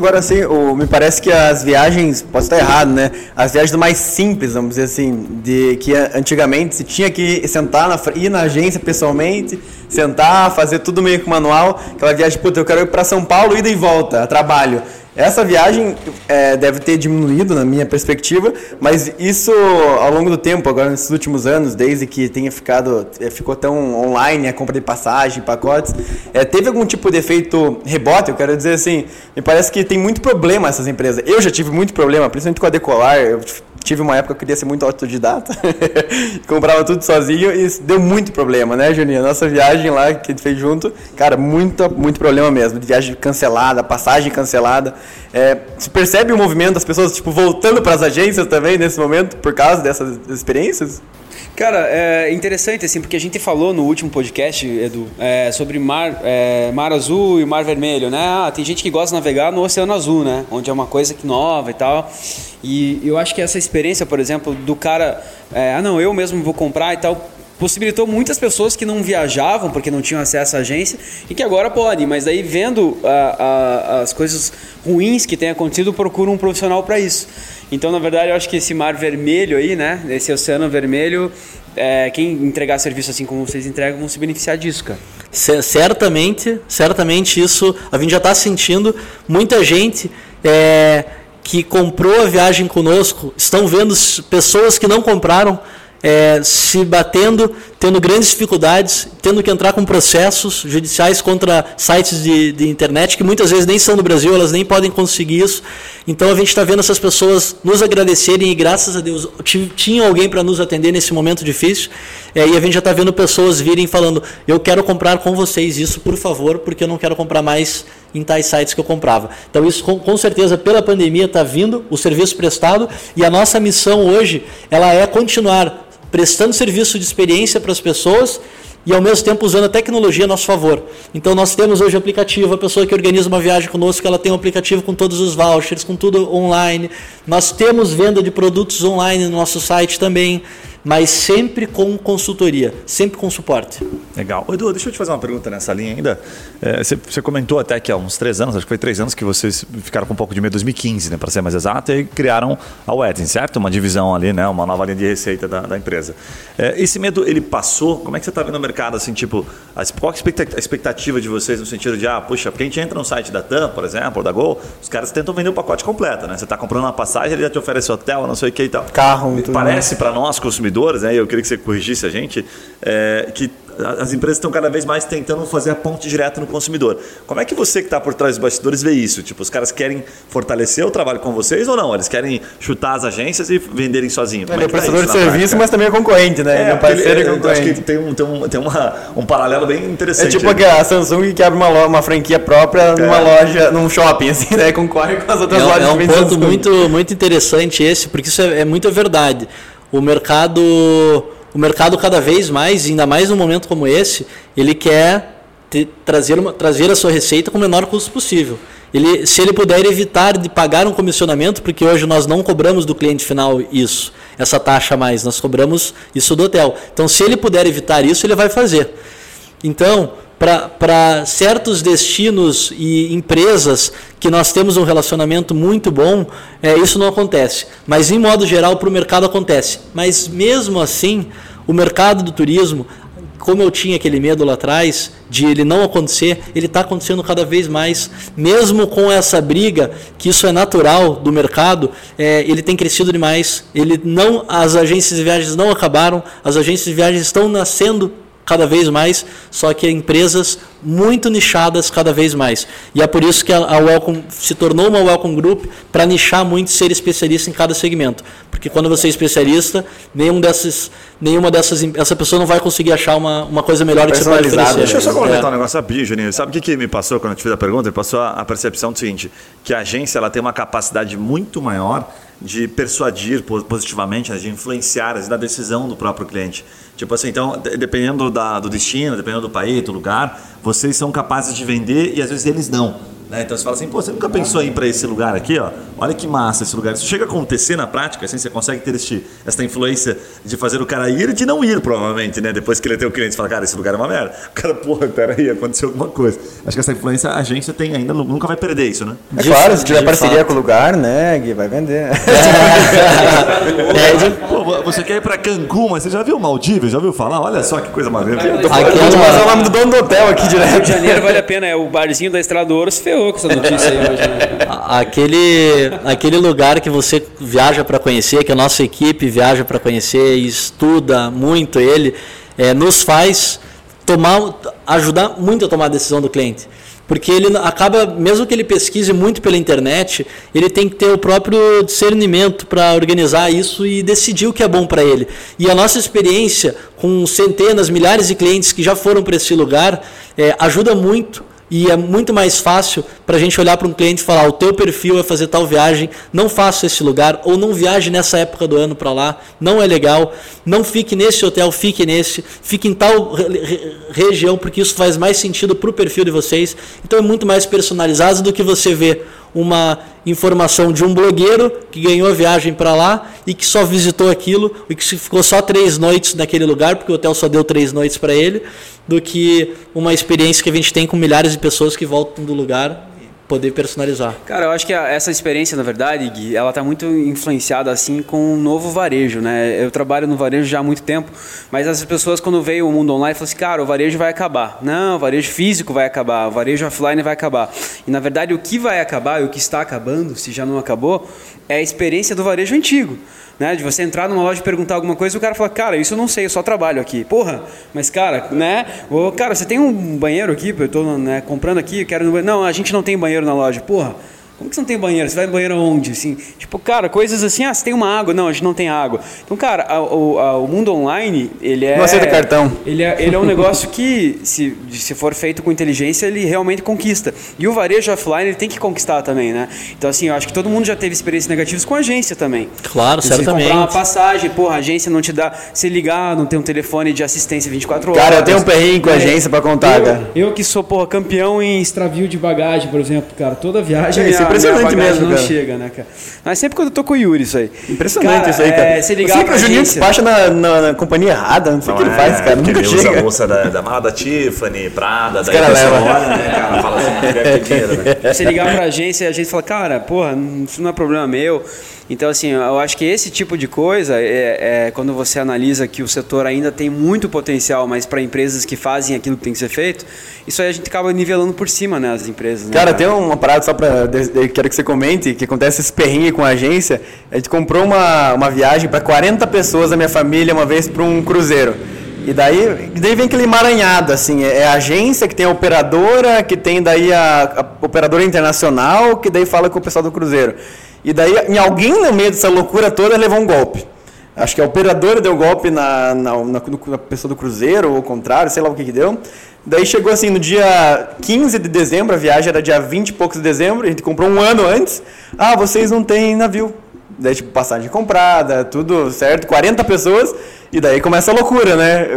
Agora, assim, o, me parece que as viagens, posso estar errado, né? As viagens mais simples, vamos dizer assim, de que antigamente se tinha que sentar, na, ir na agência pessoalmente, sentar, fazer tudo meio que manual. Aquela viagem, puta, eu quero ir para São Paulo, ida e volta, a trabalho. Essa viagem é, deve ter diminuído na minha perspectiva, mas isso ao longo do tempo, agora nesses últimos anos, desde que tenha ficado, é, ficou tão online a compra de passagem, pacotes, é, teve algum tipo de efeito rebote? Eu quero dizer assim, me parece que tem muito problema essas empresas. Eu já tive muito problema, principalmente com a Decolar. Eu tive uma época que eu queria ser muito autodidata, comprava tudo sozinho e deu muito problema, né, Juninho? Nossa viagem lá que a gente fez junto, cara, muito, muito problema mesmo. De viagem cancelada, passagem cancelada. É, se percebe o movimento das pessoas, tipo, voltando para as agências também nesse momento, por causa dessas experiências? Cara, é interessante, assim, porque a gente falou no último podcast, Edu, é, sobre mar, é, mar azul e mar vermelho, né? Ah, tem gente que gosta de navegar no Oceano Azul, né? Onde é uma coisa que nova e tal. E eu acho que essa experiência, por exemplo, do cara, é, ah, não, eu mesmo vou comprar e tal, possibilitou muitas pessoas que não viajavam porque não tinham acesso à agência e que agora podem, mas daí vendo a- a- as coisas ruins que têm acontecido, procuram um profissional para isso. Então, na verdade, eu acho que esse mar vermelho aí, né, esse oceano vermelho, é, quem entregar serviço assim como vocês entregam vão se beneficiar disso, cara. Ce- Certamente, certamente isso a gente já está sentindo. Muita gente é, que comprou a viagem conosco estão vendo pessoas que não compraram é, se batendo, tendo grandes dificuldades, tendo que entrar com processos judiciais contra sites de, de internet que muitas vezes nem são do Brasil, elas nem podem conseguir isso. Então a gente está vendo essas pessoas nos agradecerem e graças a Deus tinha alguém para nos atender nesse momento difícil. É, e a gente já está vendo pessoas virem falando: eu quero comprar com vocês isso, por favor, porque eu não quero comprar mais em tais sites que eu comprava. Então isso com, com certeza pela pandemia está vindo o serviço prestado e a nossa missão hoje ela é continuar prestando serviço de experiência para as pessoas e ao mesmo tempo usando a tecnologia a nosso favor. Então nós temos hoje aplicativo, a pessoa que organiza uma viagem conosco, ela tem um aplicativo com todos os vouchers, com tudo online. Nós temos venda de produtos online no nosso site também mas sempre com consultoria, sempre com suporte. Legal. Edu, deixa eu te fazer uma pergunta nessa linha ainda. É, você, você, comentou até que há uns três anos, acho que foi três anos, que vocês ficaram com um pouco de medo, 2015, né, para ser mais exato, e criaram a Wedding, certo? Uma divisão ali, né, uma nova linha de receita da, da empresa. É, esse medo, ele passou? Como é que você está vendo o mercado, assim, tipo, qual a expectativa de vocês no sentido de, ah, puxa, porque a gente entra no site da TAM, por exemplo, ou da Gol, os caras tentam vender o pacote completo, né? Você está comprando uma passagem, ele já te oferece hotel, não sei o que e tal. Carro. Parece para nós, consumidores, consumidores, né, eu queria que você corrigisse a gente, é, que as empresas estão cada vez mais tentando fazer a ponte direta no consumidor. Como é que você que está por trás dos bastidores vê isso? Tipo, os caras querem fortalecer o trabalho com vocês ou não? Eles querem chutar as agências e venderem sozinho? Ele é, é prestador tá de serviço, prática? mas também é concorrente, né? É, é parceiro ele, e concorrente. Acho que tem, um, tem, um, tem uma, um paralelo bem interessante. É tipo aí. a Samsung que abre uma, loja, uma franquia própria é. numa loja, num shopping, assim, né? Concorre com as outras é, lojas. É um ponto muito, muito interessante esse, porque isso é, é muito verdade o mercado, o mercado cada vez mais, ainda mais num momento como esse, ele quer ter, trazer, uma, trazer a sua receita com o menor custo possível. Ele, se ele puder evitar de pagar um comissionamento, porque hoje nós não cobramos do cliente final isso, essa taxa a mais, nós cobramos isso do hotel. Então, se ele puder evitar isso, ele vai fazer. Então, para certos destinos e empresas que nós temos um relacionamento muito bom, é, isso não acontece. Mas, em modo geral, para o mercado acontece. Mas, mesmo assim, o mercado do turismo, como eu tinha aquele medo lá atrás de ele não acontecer, ele está acontecendo cada vez mais, mesmo com essa briga, que isso é natural do mercado, é, ele tem crescido demais. Ele não, as agências de viagens não acabaram, as agências de viagens estão nascendo cada vez mais, só que empresas muito nichadas cada vez mais. E é por isso que a, Welcome se tornou uma Welcome Group para nichar muito ser especialista em cada segmento. Porque quando você é especialista, nenhum desses, nenhuma dessas essa pessoa não vai conseguir achar uma, uma coisa melhor que você pode oferecer. Deixa eu só comentar é. um negócio aqui, Juninho. Sabe o que, que me passou quando eu te fiz a pergunta? Me passou a, a percepção do seguinte, que a agência ela tem uma capacidade muito maior de persuadir positivamente, né, de influenciar na decisão do próprio cliente. Tipo assim, então, dependendo da, do destino, dependendo do país, do lugar, vocês são capazes de vender e às vezes eles não. Né? Então você fala assim, pô, você nunca pensou em ir para esse lugar aqui, ó? Olha que massa esse lugar. Isso chega a acontecer na prática, assim, você consegue ter este, essa influência de fazer o cara ir e de não ir, provavelmente, né? Depois que ele tem o cliente e fala, cara, esse lugar é uma merda. O cara, porra, peraí, aconteceu alguma coisa. Acho que essa influência a agência tem ainda, nunca vai perder isso, né? É claro, se tiver parceria fato. com o lugar, né, Gui, vai vender. É. Pô, você quer ir para Cancún, mas você já viu Maldivas? Já viu falar? Olha só que coisa maneira. Aqui é o nome do dono do hotel aqui direto. Rio de Janeiro vale a pena, é o barzinho da Estrada do Ouro se ferrou com essa notícia aí hoje. Né? Aquele, aquele lugar que você viaja para conhecer, que a nossa equipe viaja para conhecer e estuda muito ele, é, nos faz tomar, ajudar muito a tomar a decisão do cliente. Porque ele acaba, mesmo que ele pesquise muito pela internet, ele tem que ter o próprio discernimento para organizar isso e decidir o que é bom para ele. E a nossa experiência com centenas, milhares de clientes que já foram para esse lugar é, ajuda muito e é muito mais fácil para a gente olhar para um cliente e falar: o teu perfil é fazer tal viagem, não faça esse lugar, ou não viaje nessa época do ano para lá, não é legal, não fique nesse hotel, fique nesse, fique em tal re região, porque isso faz mais sentido para o perfil de vocês. Então é muito mais personalizado do que você vê uma informação de um blogueiro que ganhou a viagem para lá e que só visitou aquilo e que ficou só três noites naquele lugar, porque o hotel só deu três noites para ele, do que uma experiência que a gente tem com milhares de pessoas que voltam do lugar poder personalizar. Cara, eu acho que essa experiência, na verdade, Gui, ela está muito influenciada assim com o novo varejo, né? Eu trabalho no varejo já há muito tempo, mas as pessoas quando veio o mundo online falam assim, cara, o varejo vai acabar. Não, o varejo físico vai acabar, o varejo offline vai acabar. E na verdade o que vai acabar e o que está acabando, se já não acabou, é a experiência do varejo antigo. Né, de você entrar numa loja e perguntar alguma coisa e o cara fala, cara, isso eu não sei, eu só trabalho aqui. Porra, mas cara, né? Ô, cara, você tem um banheiro aqui? Eu tô né, comprando aqui, quero. Não, a gente não tem banheiro na loja. Porra. Como que você não tem banheiro? Você vai no banheiro onde? Assim, tipo, cara, coisas assim, ah, você tem uma água. Não, a gente não tem água. Então, cara, a, a, o mundo online, ele é... Não aceita cartão. Ele é, ele é um negócio que, se, se for feito com inteligência, ele realmente conquista. E o varejo offline, ele tem que conquistar também, né? Então, assim, eu acho que todo mundo já teve experiências negativas com a agência também. Claro, você certamente. comprar uma passagem, porra, a agência não te dá... Se ligar, não tem um telefone de assistência 24 horas. Cara, eu tenho um perrengue com a agência pra contar, eu, cara. Eu que sou, porra, campeão em extravio de bagagem, por exemplo, cara. Toda viagem É, impressionante mesmo, não cara. chega, né, cara? Mas sempre quando eu tô com o Yuri, isso aí. Impressionante isso aí, cara. É, se ligar pra o Juninho agência... despacha na, na, na companhia errada, não sei o que ele é, faz, cara. porque Nunca ele usa chega. a moça da, da mala da Tiffany, Prada, daí cara a pessoa leva. olha, né, cara, fala assim, ter dinheiro, né? Você ligar pra agência e a gente fala, cara, porra, isso não é problema meu. Então, assim, eu acho que esse tipo de coisa é, é quando você analisa que o setor ainda tem muito potencial, mas para empresas que fazem aquilo que tem que ser feito, isso aí a gente acaba nivelando por cima, né, as empresas. né, Cara, tem uma parada só de- Quero que você comente, que acontece esse perrengue com a agência. A gente comprou uma, uma viagem pra 40 pessoas da minha família uma vez pra um cruzeiro. E daí, daí vem aquele emaranhado, assim, é é a agência que tem a operadora, que tem daí a, a operadora internacional, que daí fala com o pessoal do cruzeiro. E daí, em alguém no meio dessa loucura toda levou um golpe. Acho que a operadora deu golpe na, na, na, na pessoa do cruzeiro, ou o contrário, sei lá o que que deu. Daí chegou assim, no dia 15 de dezembro, a viagem era dia 20 e poucos de dezembro, a gente comprou um ano antes. Ah, vocês não têm navio. Daí, tipo, passagem comprada, tudo certo, 40 pessoas, e daí começa a loucura, né?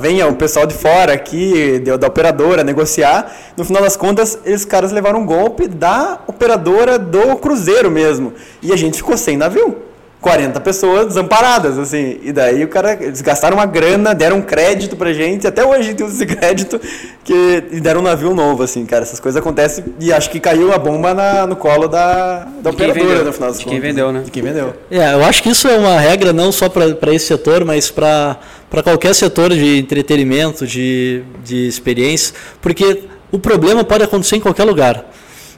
Vem o pessoal de fora aqui, da operadora, negociar. No final das contas, esses caras levaram um golpe da operadora do cruzeiro mesmo. E a gente ficou sem navio. 40 pessoas desamparadas, assim. E daí o cara, eles gastaram uma grana, deram um crédito pra gente, até hoje a gente usa esse crédito, que, e deram um navio novo, assim, cara. Essas coisas acontecem e acho que caiu a bomba na- no colo da, da operadora, vendeu. no final das De contas. quem vendeu, né? De quem vendeu. É, eu acho que isso é uma regra não só para esse setor, mas para qualquer setor de entretenimento, de, de experiência, porque o problema pode acontecer em qualquer lugar.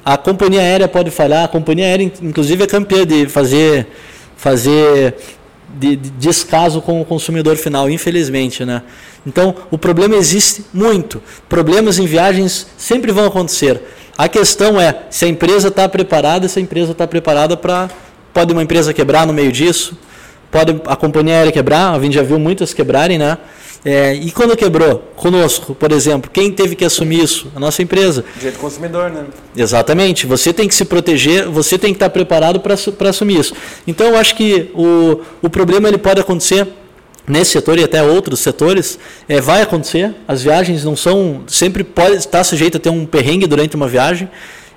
A companhia aérea pode falhar, a companhia aérea, inclusive, é campeã de fazer, fazer de, de descaso com o consumidor final, infelizmente. Né? Então, o problema existe muito. Problemas em viagens sempre vão acontecer. A questão é se a empresa está preparada, se a empresa está preparada para. Pode uma empresa quebrar no meio disso, pode a companhia aérea quebrar, a gente já viu muitas quebrarem, né? É, e quando quebrou? Conosco, por exemplo, quem teve que assumir isso? A nossa empresa. Do jeito consumidor, né? Exatamente. Você tem que se proteger, você tem que estar preparado para assumir isso. Então, eu acho que o, o problema ele pode acontecer nesse setor e até outros setores. É, vai acontecer. As viagens não são. Sempre pode estar sujeito a ter um perrengue durante uma viagem.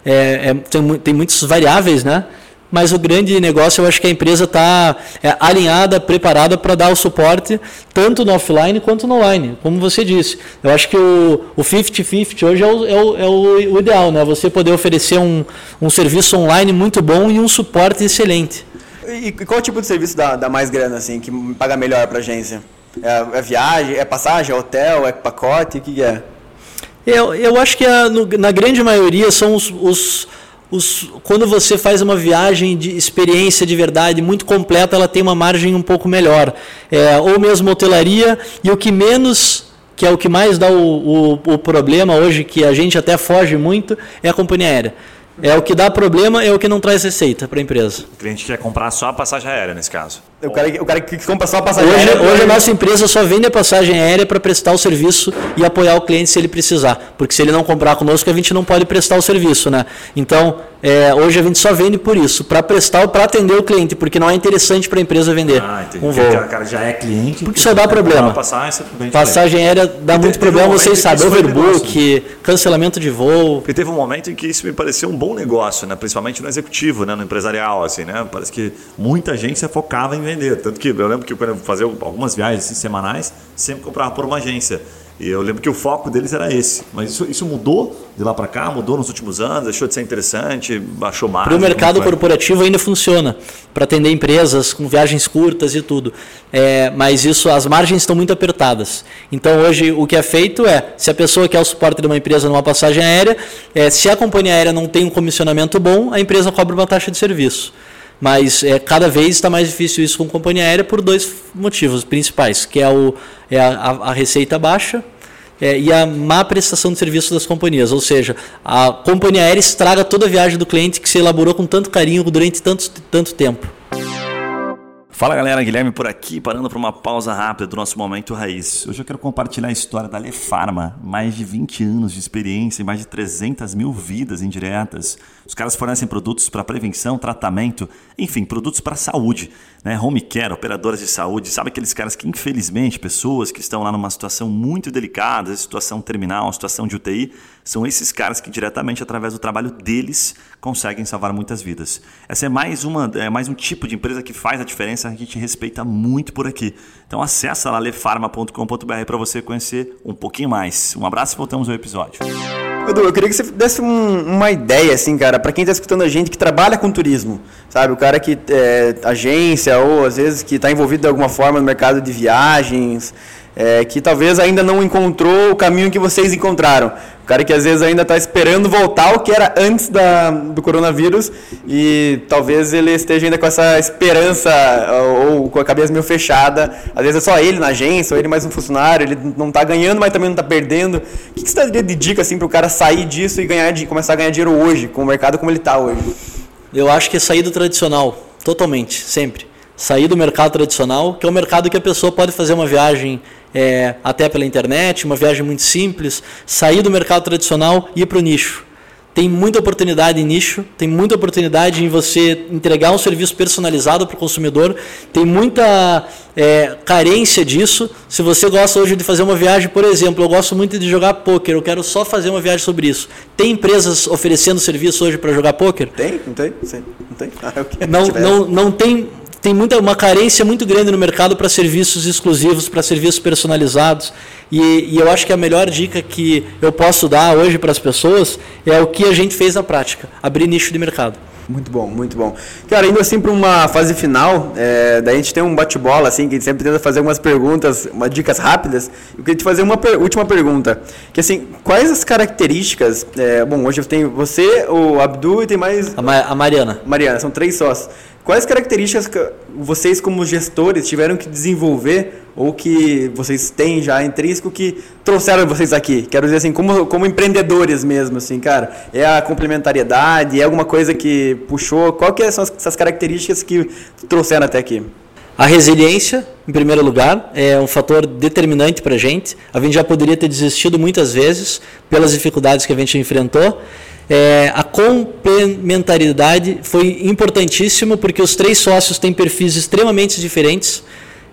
É, é, tem, tem muitas variáveis, né? Mas o grande negócio, eu acho que a empresa está é, alinhada, preparada para dar o suporte, tanto no offline quanto no online, como você disse. Eu acho que o o 50-50 hoje é, o, é, o, é o- o ideal, né? Você poder oferecer um, um serviço online muito bom e um suporte excelente. E, e qual tipo de serviço dá, dá mais grana, assim, que paga melhor pra agência? É, é viagem, é passagem, é hotel, é pacote, o que, que é? Eu, eu acho que a- no- na grande maioria são os, os, os- Quando você faz uma viagem de experiência de verdade muito completa, ela tem uma margem um pouco melhor. É, ou mesmo hotelaria, e o que menos, que é o que mais dá o, o, o problema hoje, que a gente até foge muito, é a companhia aérea. É o que dá problema, é o que não traz receita para a empresa. O cliente quer comprar só a passagem aérea nesse caso. O cara, o cara que compra só a passagem Hoje, aérea, hoje a nossa empresa só vende a passagem aérea para prestar o serviço e apoiar o cliente se ele precisar. Porque se ele não comprar conosco, a gente não pode prestar o serviço, né? Então, é, hoje a gente só vende por isso, para prestar ou para atender o cliente, porque não é interessante para a empresa vender Ah, entendi. um Porque voo. o cara já é cliente. Porque só dá problema. Passagem. Passagem aérea dá muito teve problema, um vocês sabem, overbook, cancelamento de voo. Porque teve um momento em que isso me pareceu um bom negócio, né? principalmente no executivo, né? no empresarial. Assim, né? Parece que muita agência focava em vender. Tanto que eu lembro que quando eu fazia algumas viagens assim, semanais, sempre comprava por uma agência. E eu lembro que o foco deles era esse. Mas isso, isso mudou de lá para cá, mudou nos últimos anos, deixou de ser interessante, baixou mais. Para o mercado corporativo ainda funciona, para atender empresas com viagens curtas e tudo. É, mas isso, as margens estão muito apertadas. Então hoje o que é feito é, se a pessoa quer o suporte de uma empresa numa passagem aérea, é, se a companhia aérea não tem um comissionamento bom, a empresa cobra uma taxa de serviço. Mas é, cada vez está mais difícil isso com companhia aérea por dois motivos principais, que é, o, é a, a receita baixa é, e a má prestação de serviço das companhias. Ou seja, a companhia aérea estraga toda a viagem do cliente que se elaborou com tanto carinho durante tanto, tanto tempo. Fala galera, Guilherme por aqui, parando para uma pausa rápida do nosso Momento Raiz. Hoje eu quero compartilhar a história da Lefarma, mais de 20 anos de experiência e mais de 300 mil vidas indiretas. Os caras fornecem produtos para prevenção, tratamento, enfim, produtos para saúde, né? Home care, operadoras de saúde, sabe aqueles caras que infelizmente, pessoas que estão lá numa situação muito delicada, situação terminal, situação de UTI, são esses caras que diretamente através do trabalho deles conseguem salvar muitas vidas. Essa é mais uma, é mais um tipo de empresa que faz a diferença a gente respeita muito por aqui. Então acessa lá lefarma.com.br para você conhecer um pouquinho mais. Um abraço e voltamos ao episódio. Edu, eu queria que você desse um, uma ideia, assim, cara, para quem está escutando a gente que trabalha com turismo, sabe? O cara que é agência ou às vezes que está envolvido de alguma forma no mercado de viagens, é, que talvez ainda não encontrou o caminho que vocês encontraram. O cara que às vezes ainda está esperando voltar ao que era antes da, do coronavírus e talvez ele esteja ainda com essa esperança ou, ou com a cabeça meio fechada. Às vezes é só ele na agência, ou ele mais um funcionário, ele não está ganhando, mas também não está perdendo. O que, que você daria de dica assim, para o cara sair disso e ganhar, começar a ganhar dinheiro hoje, com o mercado como ele está hoje? Eu acho que é sair do tradicional, totalmente, sempre. Sair do mercado tradicional, que é o mercado que a pessoa pode fazer uma viagem é, até pela internet, uma viagem muito simples, sair do mercado tradicional e ir para o nicho. Tem muita oportunidade em nicho, tem muita oportunidade em você entregar um serviço personalizado para o consumidor, tem muita é, carência disso. Se você gosta hoje de fazer uma viagem, por exemplo, eu gosto muito de jogar poker, eu quero só fazer uma viagem sobre isso. Tem empresas oferecendo serviço hoje para jogar poker? Tem, não tem? Sim, não tem. Ah, não, não, não tem tem muita, uma carência muito grande no mercado para serviços exclusivos, para serviços personalizados. E, e, eu acho que a melhor dica que eu posso dar hoje para as pessoas é o que a gente fez na prática: abrir nicho de mercado. Muito bom, muito bom. Cara, indo assim para uma fase final, é, daí a gente tem um bate-bola, assim, que a gente sempre tenta fazer algumas perguntas, umas dicas rápidas. Eu queria te fazer uma per última pergunta. Que assim, quais as características. É, bom, hoje eu tenho você, o Abdu e tem mais. A, Ma a Mariana. Mariana, são três sócios. Quais características vocês, como gestores, tiveram que desenvolver ou que vocês têm já intrínseco que trouxeram vocês aqui? Quero dizer assim, como, como empreendedores mesmo, assim, cara. É a complementariedade? É alguma coisa que puxou? Qual que são essas características que trouxeram até aqui? A resiliência, em primeiro lugar, é um fator determinante para a gente. A gente já poderia ter desistido muitas vezes pelas dificuldades que a gente enfrentou. É, a complementariedade foi importantíssima porque os três sócios têm perfis extremamente diferentes.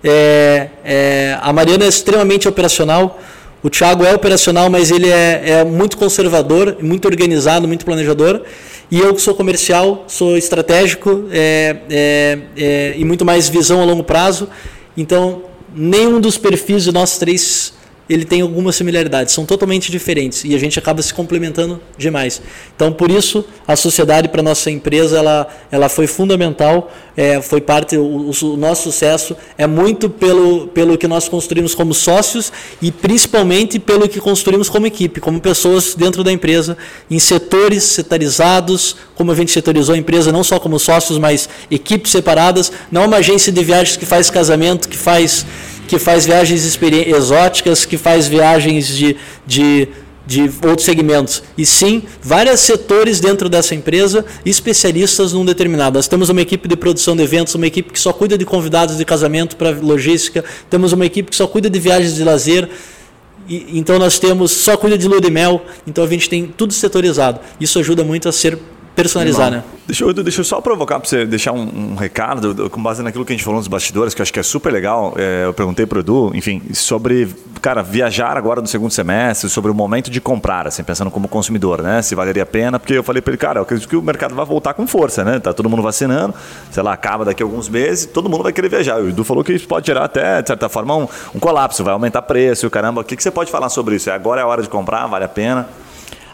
É, é, a Mariana é extremamente operacional, o Thiago é operacional, mas ele é, é, muito conservador, muito organizado, muito planejador. E eu que sou comercial, sou estratégico é, é, é, e muito mais visão a longo prazo. Então, nenhum dos perfis de nós três ele tem algumas similaridades, são totalmente diferentes e a gente acaba se complementando demais. Então, por isso, a sociedade para nossa empresa ela, ela foi fundamental, é, foi parte, o, o, nosso sucesso é muito pelo, pelo que nós construímos como sócios e principalmente pelo que construímos como equipe, como pessoas dentro da empresa, em setores setarizados, como a gente setorizou a empresa, não só como sócios, mas equipes separadas, não uma agência de viagens que faz casamento, que faz que faz viagens exóticas, que faz viagens de, de, de outros segmentos. E sim, vários setores dentro dessa empresa, especialistas num determinado. Nós temos uma equipe de produção de eventos, uma equipe que só cuida de convidados de casamento para logística, temos uma equipe que só cuida de viagens de lazer. E, então nós temos só cuida de lua de mel, então a gente tem tudo setorizado. Isso ajuda muito a ser personalizar, né? Deixa eu, deixa eu só provocar para você deixar um, um, recado com base naquilo que a gente falou nos bastidores, que eu acho que é super legal. É, eu perguntei para o Edu, enfim, sobre, cara, viajar agora no segundo semestre, sobre o momento de comprar, assim, pensando como consumidor, né? Se valeria a pena, porque eu falei para ele, cara, eu acredito que o mercado vai voltar com força, né? Tá todo mundo vacinando, sei lá, acaba daqui a alguns meses, todo mundo vai querer viajar. O Edu falou que isso pode gerar até, de certa forma, um, um colapso, vai aumentar preço, caramba. O que, que você pode falar sobre isso? Agora é a hora de comprar, vale a pena?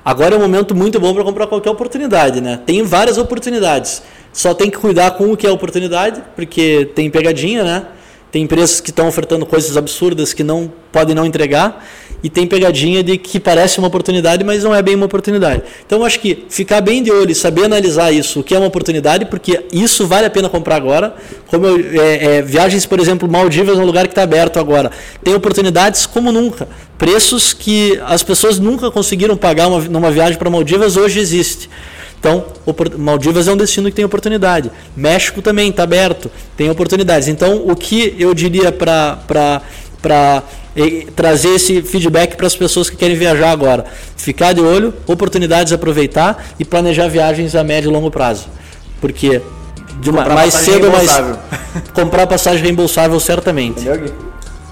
Agora é um momento muito bom para comprar qualquer oportunidade, né? Tem várias oportunidades. Só tem que cuidar com o que é oportunidade, porque tem pegadinha, né? Tem empresas que estão ofertando coisas absurdas que não podem não entregar e tem pegadinha de que parece uma oportunidade, mas não é bem uma oportunidade. Então acho que ficar bem de olho saber analisar isso, o que é uma oportunidade, porque isso vale a pena comprar agora. Como eu, é, é, viagens, por exemplo, Maldivas é um lugar que está aberto agora. Tem oportunidades como nunca. Preços que as pessoas nunca conseguiram pagar uma, numa viagem para Maldivas hoje existe. Então, Maldivas é um destino que tem oportunidade. México também está aberto, tem oportunidades. Então, o que eu diria para trazer esse feedback para as pessoas que querem viajar agora? Ficar de olho, oportunidades aproveitar e planejar viagens a médio e longo prazo. Porque de uma, mais cedo ou mais. Comprar passagem reembolsável certamente. Entendeu,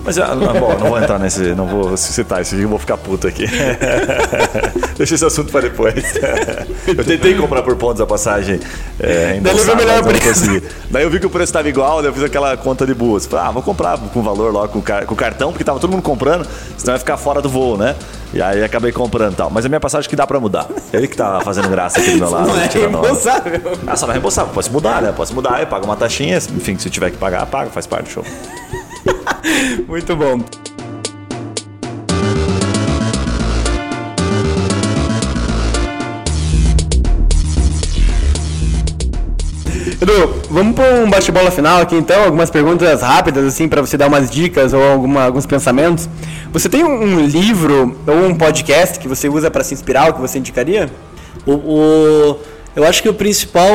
mas, ah, bom, não vou entrar nesse, não vou citar isso, vou ficar puto aqui. Deixa esse assunto para depois. eu tentei comprar por pontos a passagem. É, Daí eu melhor preço. Daí eu vi que o preço estava igual, daí eu fiz aquela conta de boas. Falei, ah, vou comprar com valor logo com, car com cartão, porque tava todo mundo comprando, senão vai ficar fora do voo, né? E aí acabei comprando e tal. Mas a minha passagem que dá pra mudar. Ele que tá fazendo graça aqui do meu lado. Não é reembolsável. Ah, só não é reembolsável. Posso mudar, né? Posso mudar, eu pago uma taxinha. Enfim, se tiver que pagar, pago, faz parte do show. Muito bom. Edu, vamos para um bate-bola final aqui então, algumas perguntas rápidas assim para você dar umas dicas ou alguma, alguns pensamentos. Você tem um livro ou um podcast que você usa para se inspirar, o que você indicaria? O, o, eu acho que o principal,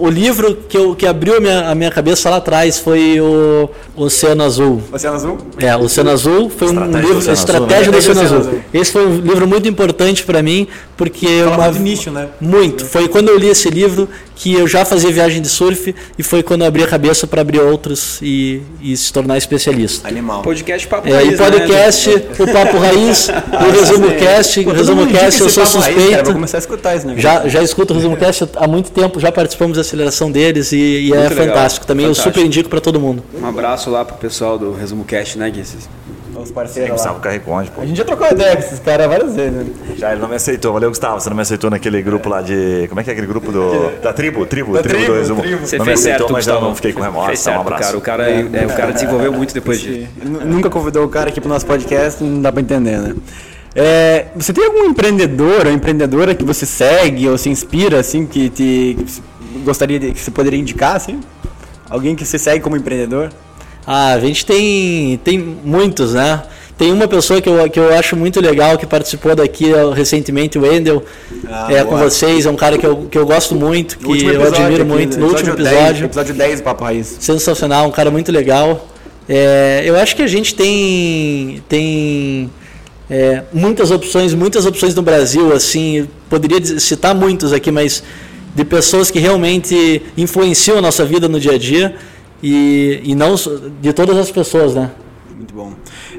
o, livro que, eu, que abriu a minha, a minha cabeça lá atrás foi o Oceano Azul. Oceano Azul? É, Oceano Azul foi um livro, do Estratégia do Oceano, Azul. Azul. Esse foi um livro muito importante para mim, porque... Fala uma, muito nicho, né? Muito. Foi quando eu li esse livro que eu já fazia viagem de surf e foi quando eu abri a cabeça para abrir outros e, e, se tornar especialista. Animal. Podcast Papo é, Raiz, E podcast, né? o Papo Raiz, o Resumo Cast, o Resumo Cast, eu sou suspeito. Raiz, cara, vou começar a escutar isso, né? Já, já escuto o Resumo Cast há muito tempo, já participamos da aceleração deles e, e é legal. fantástico. Também fantástico. eu super indico para todo mundo. Um abraço lá pro pessoal do Resumo Cast, né, Gui? Os parceiros lá. Gustavo Carreconde, pô. A gente já trocou ideia com esses caras várias vezes, né? Já, ele não me aceitou. Valeu, Gustavo. Você não me aceitou naquele grupo lá de. Como é que é aquele grupo do. Da tribo? Tribo, da tribo, tribo do resumo. Tribo. Você não fez me aceitou, certo, mas Gustavo. eu não fiquei com remorso. Fez certo, um abraço. Cara. O, cara, é, é, o cara desenvolveu muito depois disso. Nunca convidou o cara aqui pro nosso podcast, não dá pra entender, né? É, você tem algum empreendedor ou empreendedora que você segue ou se inspira, assim, que te que gostaria de, que você poderia indicar, assim? Alguém que você segue como empreendedor? Ah, a gente tem, tem muitos, né? Tem uma pessoa que eu, que eu acho muito legal, que participou daqui recentemente, o Wendel, ah, é, com vocês, é um cara que eu, que eu gosto muito, que eu admiro aqui, muito, no último episódio. 10, episódio 10 do Papo Raiz. Sensacional, um cara muito legal. É, eu acho que a gente tem, tem é, muitas opções, muitas opções no Brasil, assim, poderia citar muitos aqui, mas de pessoas que realmente influenciam a nossa vida no dia a dia e, e não de todas as pessoas, né? Muito bom.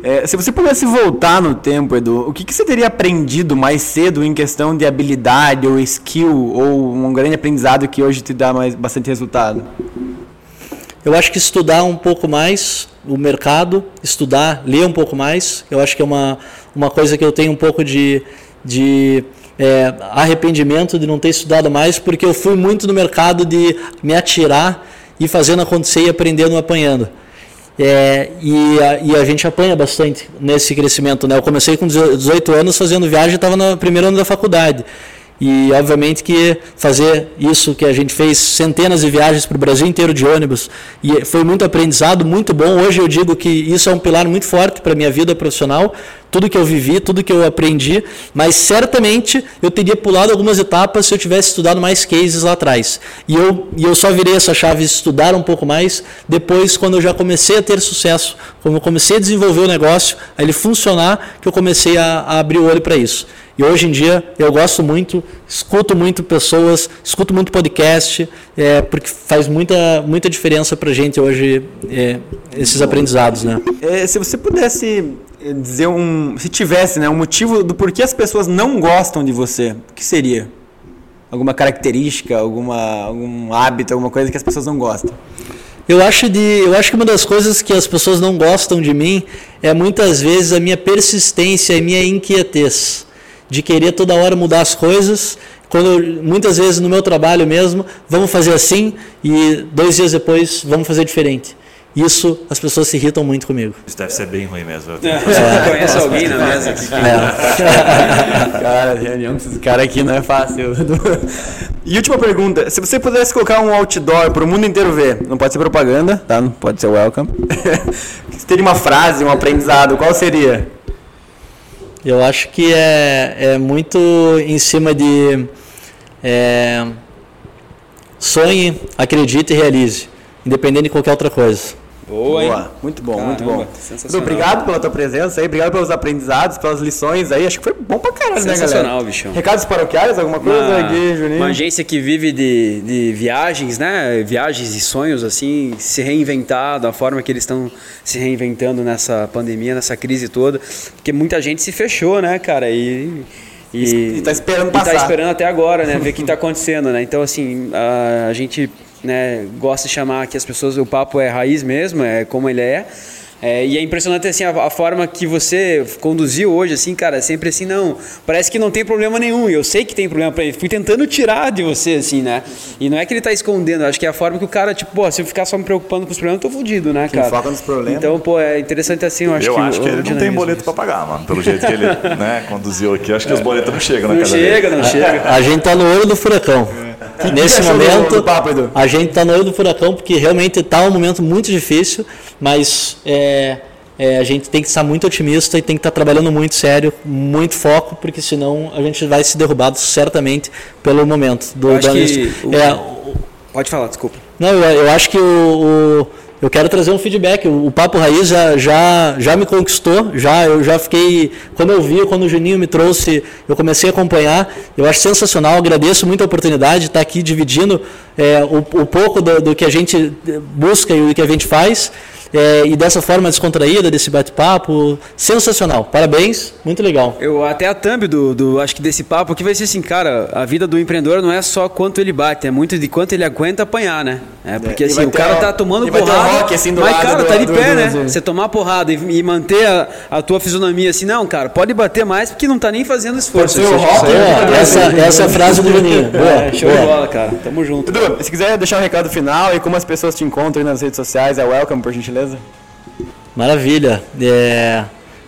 É, se você pudesse voltar no tempo, Edu, o que, que você teria aprendido mais cedo em questão de habilidade ou skill ou um grande aprendizado que hoje te dá mais, bastante resultado? Eu acho que estudar um pouco mais o mercado, estudar, ler um pouco mais. Eu acho que é uma, uma coisa que eu tenho um pouco de, de é, arrependimento de não ter estudado mais, porque eu fui muito no mercado de me atirar e fazendo acontecer e aprendendo apanhando. É, e, a, e, a, gente apanha bastante nesse crescimento. Né? Eu comecei com 18 anos fazendo viagem, estava no primeiro ano da faculdade. E obviamente que fazer isso que a gente fez centenas de viagens para o Brasil inteiro de ônibus e foi muito aprendizado, muito bom. Hoje eu digo que isso é um pilar muito forte para minha vida profissional, tudo que eu vivi, tudo que eu aprendi, mas certamente eu teria pulado algumas etapas se eu tivesse estudado mais cases lá atrás. E eu, e eu só virei essa chave estudar um pouco mais depois, quando eu já comecei a ter sucesso, quando eu comecei a desenvolver o negócio, a ele funcionar, que eu comecei a, a abrir o olho para isso. E hoje em dia eu gosto muito, escuto muito pessoas, escuto muito podcast, é, porque faz muita, muita diferença para gente hoje é, esses aprendizados. Né? É, se você pudesse dizer um. Se tivesse né, um motivo do porquê as pessoas não gostam de você, o que seria? Alguma característica, alguma, algum hábito, alguma coisa que as pessoas não gostam? Eu acho, de, eu acho que uma das coisas que as pessoas não gostam de mim é muitas vezes a minha persistência e minha inquietez de querer toda hora mudar as coisas. Quando muitas vezes no meu trabalho mesmo, vamos fazer assim e dois dias depois vamos fazer diferente. Isso as pessoas se irritam muito comigo. Isso deve ser bem ruim mesmo. Eu É. tenho- conhece alguém na mesa aqui? Cara, reunião com esses caras aqui não é fácil. E última pergunta: se você pudesse colocar um outdoor pro mundo inteiro ver, não pode ser propaganda, tá? Não pode ser welcome. se teria uma frase, um aprendizado, qual seria? Eu acho que é, é muito em cima de é, sonhe, acredite e realize, independente de qualquer outra coisa. Boa, hein? Muito bom, muito Caramba, bom. sensacional. Obrigado pela tua presença aí, obrigado pelos aprendizados, pelas lições aí. Acho que foi bom pra caralho, né, galera? Sensacional, bichão. Recados paroquiais, alguma coisa Uma, aqui, Juninho? uma agência que vive de, de viagens, né? Viagens e sonhos, assim, se reinventar da forma que eles estão se reinventando nessa pandemia, nessa crise toda. Porque muita gente se fechou, né, cara? E. E tá esperando e tá passar. esperando até agora, né? Ver o que tá acontecendo, né? Então, assim, a, a gente né, gosta de chamar que as pessoas, o papo é raiz mesmo, é como ele é. É, e é impressionante assim a, a forma que você conduziu hoje, assim, cara, sempre assim, não, parece que não tem problema nenhum. Eu sei que tem problema para ele. Fui tentando tirar de você, assim, né? E não é que ele tá escondendo, acho que é a forma que o cara, tipo, pô, se eu ficar só me preocupando com os problemas, eu tô fudido, né, cara? foca nos problemas. Então, pô, é interessante assim, eu acho Eu que. acho o- que ele não tem boleto pra pagar, mano. Pelo jeito que ele né, conduziu aqui. Acho que os boletos não chegam na Não casa chega, dele. não chega. A gente tá no olho do furacão. Nesse achou do- momento, do papo, a gente tá no olho do furacão porque realmente tá um momento muito difícil, mas é, é, a gente tem que estar muito otimista e tem que estar trabalhando muito sério, muito foco, porque senão a gente vai se derrubado certamente pelo momento. Do, Eu acho o- é, Pode falar, desculpa. não, eu, eu acho que o, o- eu quero trazer um feedback. O, o Papo Raiz já, já, já me conquistou, já eu já fiquei. Quando eu vi, quando o Juninho me trouxe, eu comecei a acompanhar. Eu acho sensacional, agradeço muito a oportunidade de estar aqui dividindo é, o, o pouco do, do que a gente busca e o que a gente faz. É, e dessa forma descontraída, desse bate-papo, sensacional. Parabéns, muito legal. Eu até a thumb do, do acho que desse papo aqui vai ser assim, cara, a vida do empreendedor não é só quanto ele bate, é muito de quanto ele aguenta apanhar, né? É porque e assim, o cara tá tomando porrada, rock, assim, do mas lado cara, do- tá de do- pé, do- né? Você tomar porrada e, e manter a, a tua fisionomia assim, não, cara, pode bater mais porque não tá nem fazendo esforço. Pode ser o Isso- rock, né? É, essa, essa é a frase do Juninho. Boa, É, show de bola, cara. Tamo junto. Edu, se quiser deixar um recado final e como as pessoas te encontram aí nas redes sociais, é welcome, por gentileza. Maravilha. É,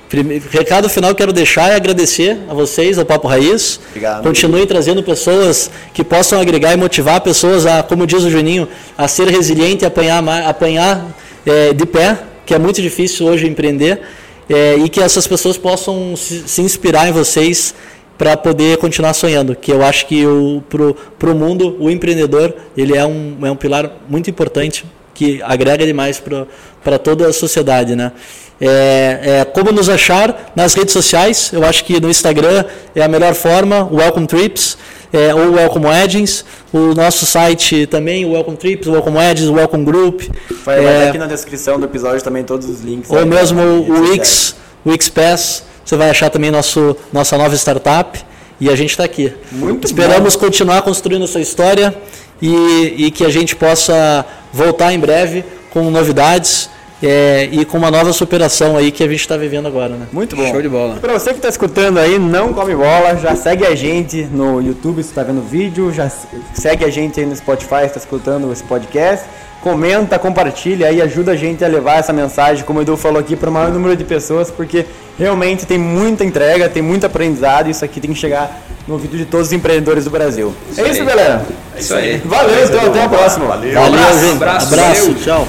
prime- recado final que quero deixar é agradecer a vocês, ao Papo Raiz. Obrigado. Continuem trazendo pessoas que possam agregar e motivar pessoas a, como diz o Juninho, a ser resiliente e apanhar, apanhar é, de pé, que é muito difícil hoje empreender, é, e que essas pessoas possam se, se inspirar em vocês para poder continuar sonhando, que eu acho que o, pro, pro mundo o empreendedor ele é um, é um pilar muito importante que agrega demais para toda a sociedade, né? É, é, como nos achar nas redes sociais? Eu acho que no Instagram é a melhor forma, o Welcome Trips é, ou Welcome Weddings, o nosso site também, o Welcome Trips, o Welcome o Welcome Group, Vai, é, ter aqui na descrição do episódio também todos os links. ou aí mesmo pra o. Wix, o Wixpass, você vai achar também nosso, nossa nova startup e a gente está aqui. Muito Esperamos continuar construindo essa história e, e que a gente possa voltar em breve com novidades é, e com uma nova superação aí que a gente está vivendo agora. Né? Muito bom. Show de bola. Pra você que tá escutando aí, não come bola, já segue a gente no YouTube se tá vendo o vídeo, já se- segue a gente aí no Spotify se tá escutando esse podcast. Comenta, compartilha aí, ajuda a gente a levar essa mensagem, como o Edu falou aqui, para o maior número de pessoas, porque realmente tem muita entrega, tem muito aprendizado e isso aqui tem que chegar no ouvido de todos os empreendedores do Brasil. é isso, aí. galera. Isso aí. Valeu, então até a próxima. Valeu. Valeu, abraço. gente. abraço, abraço valeu. tchau.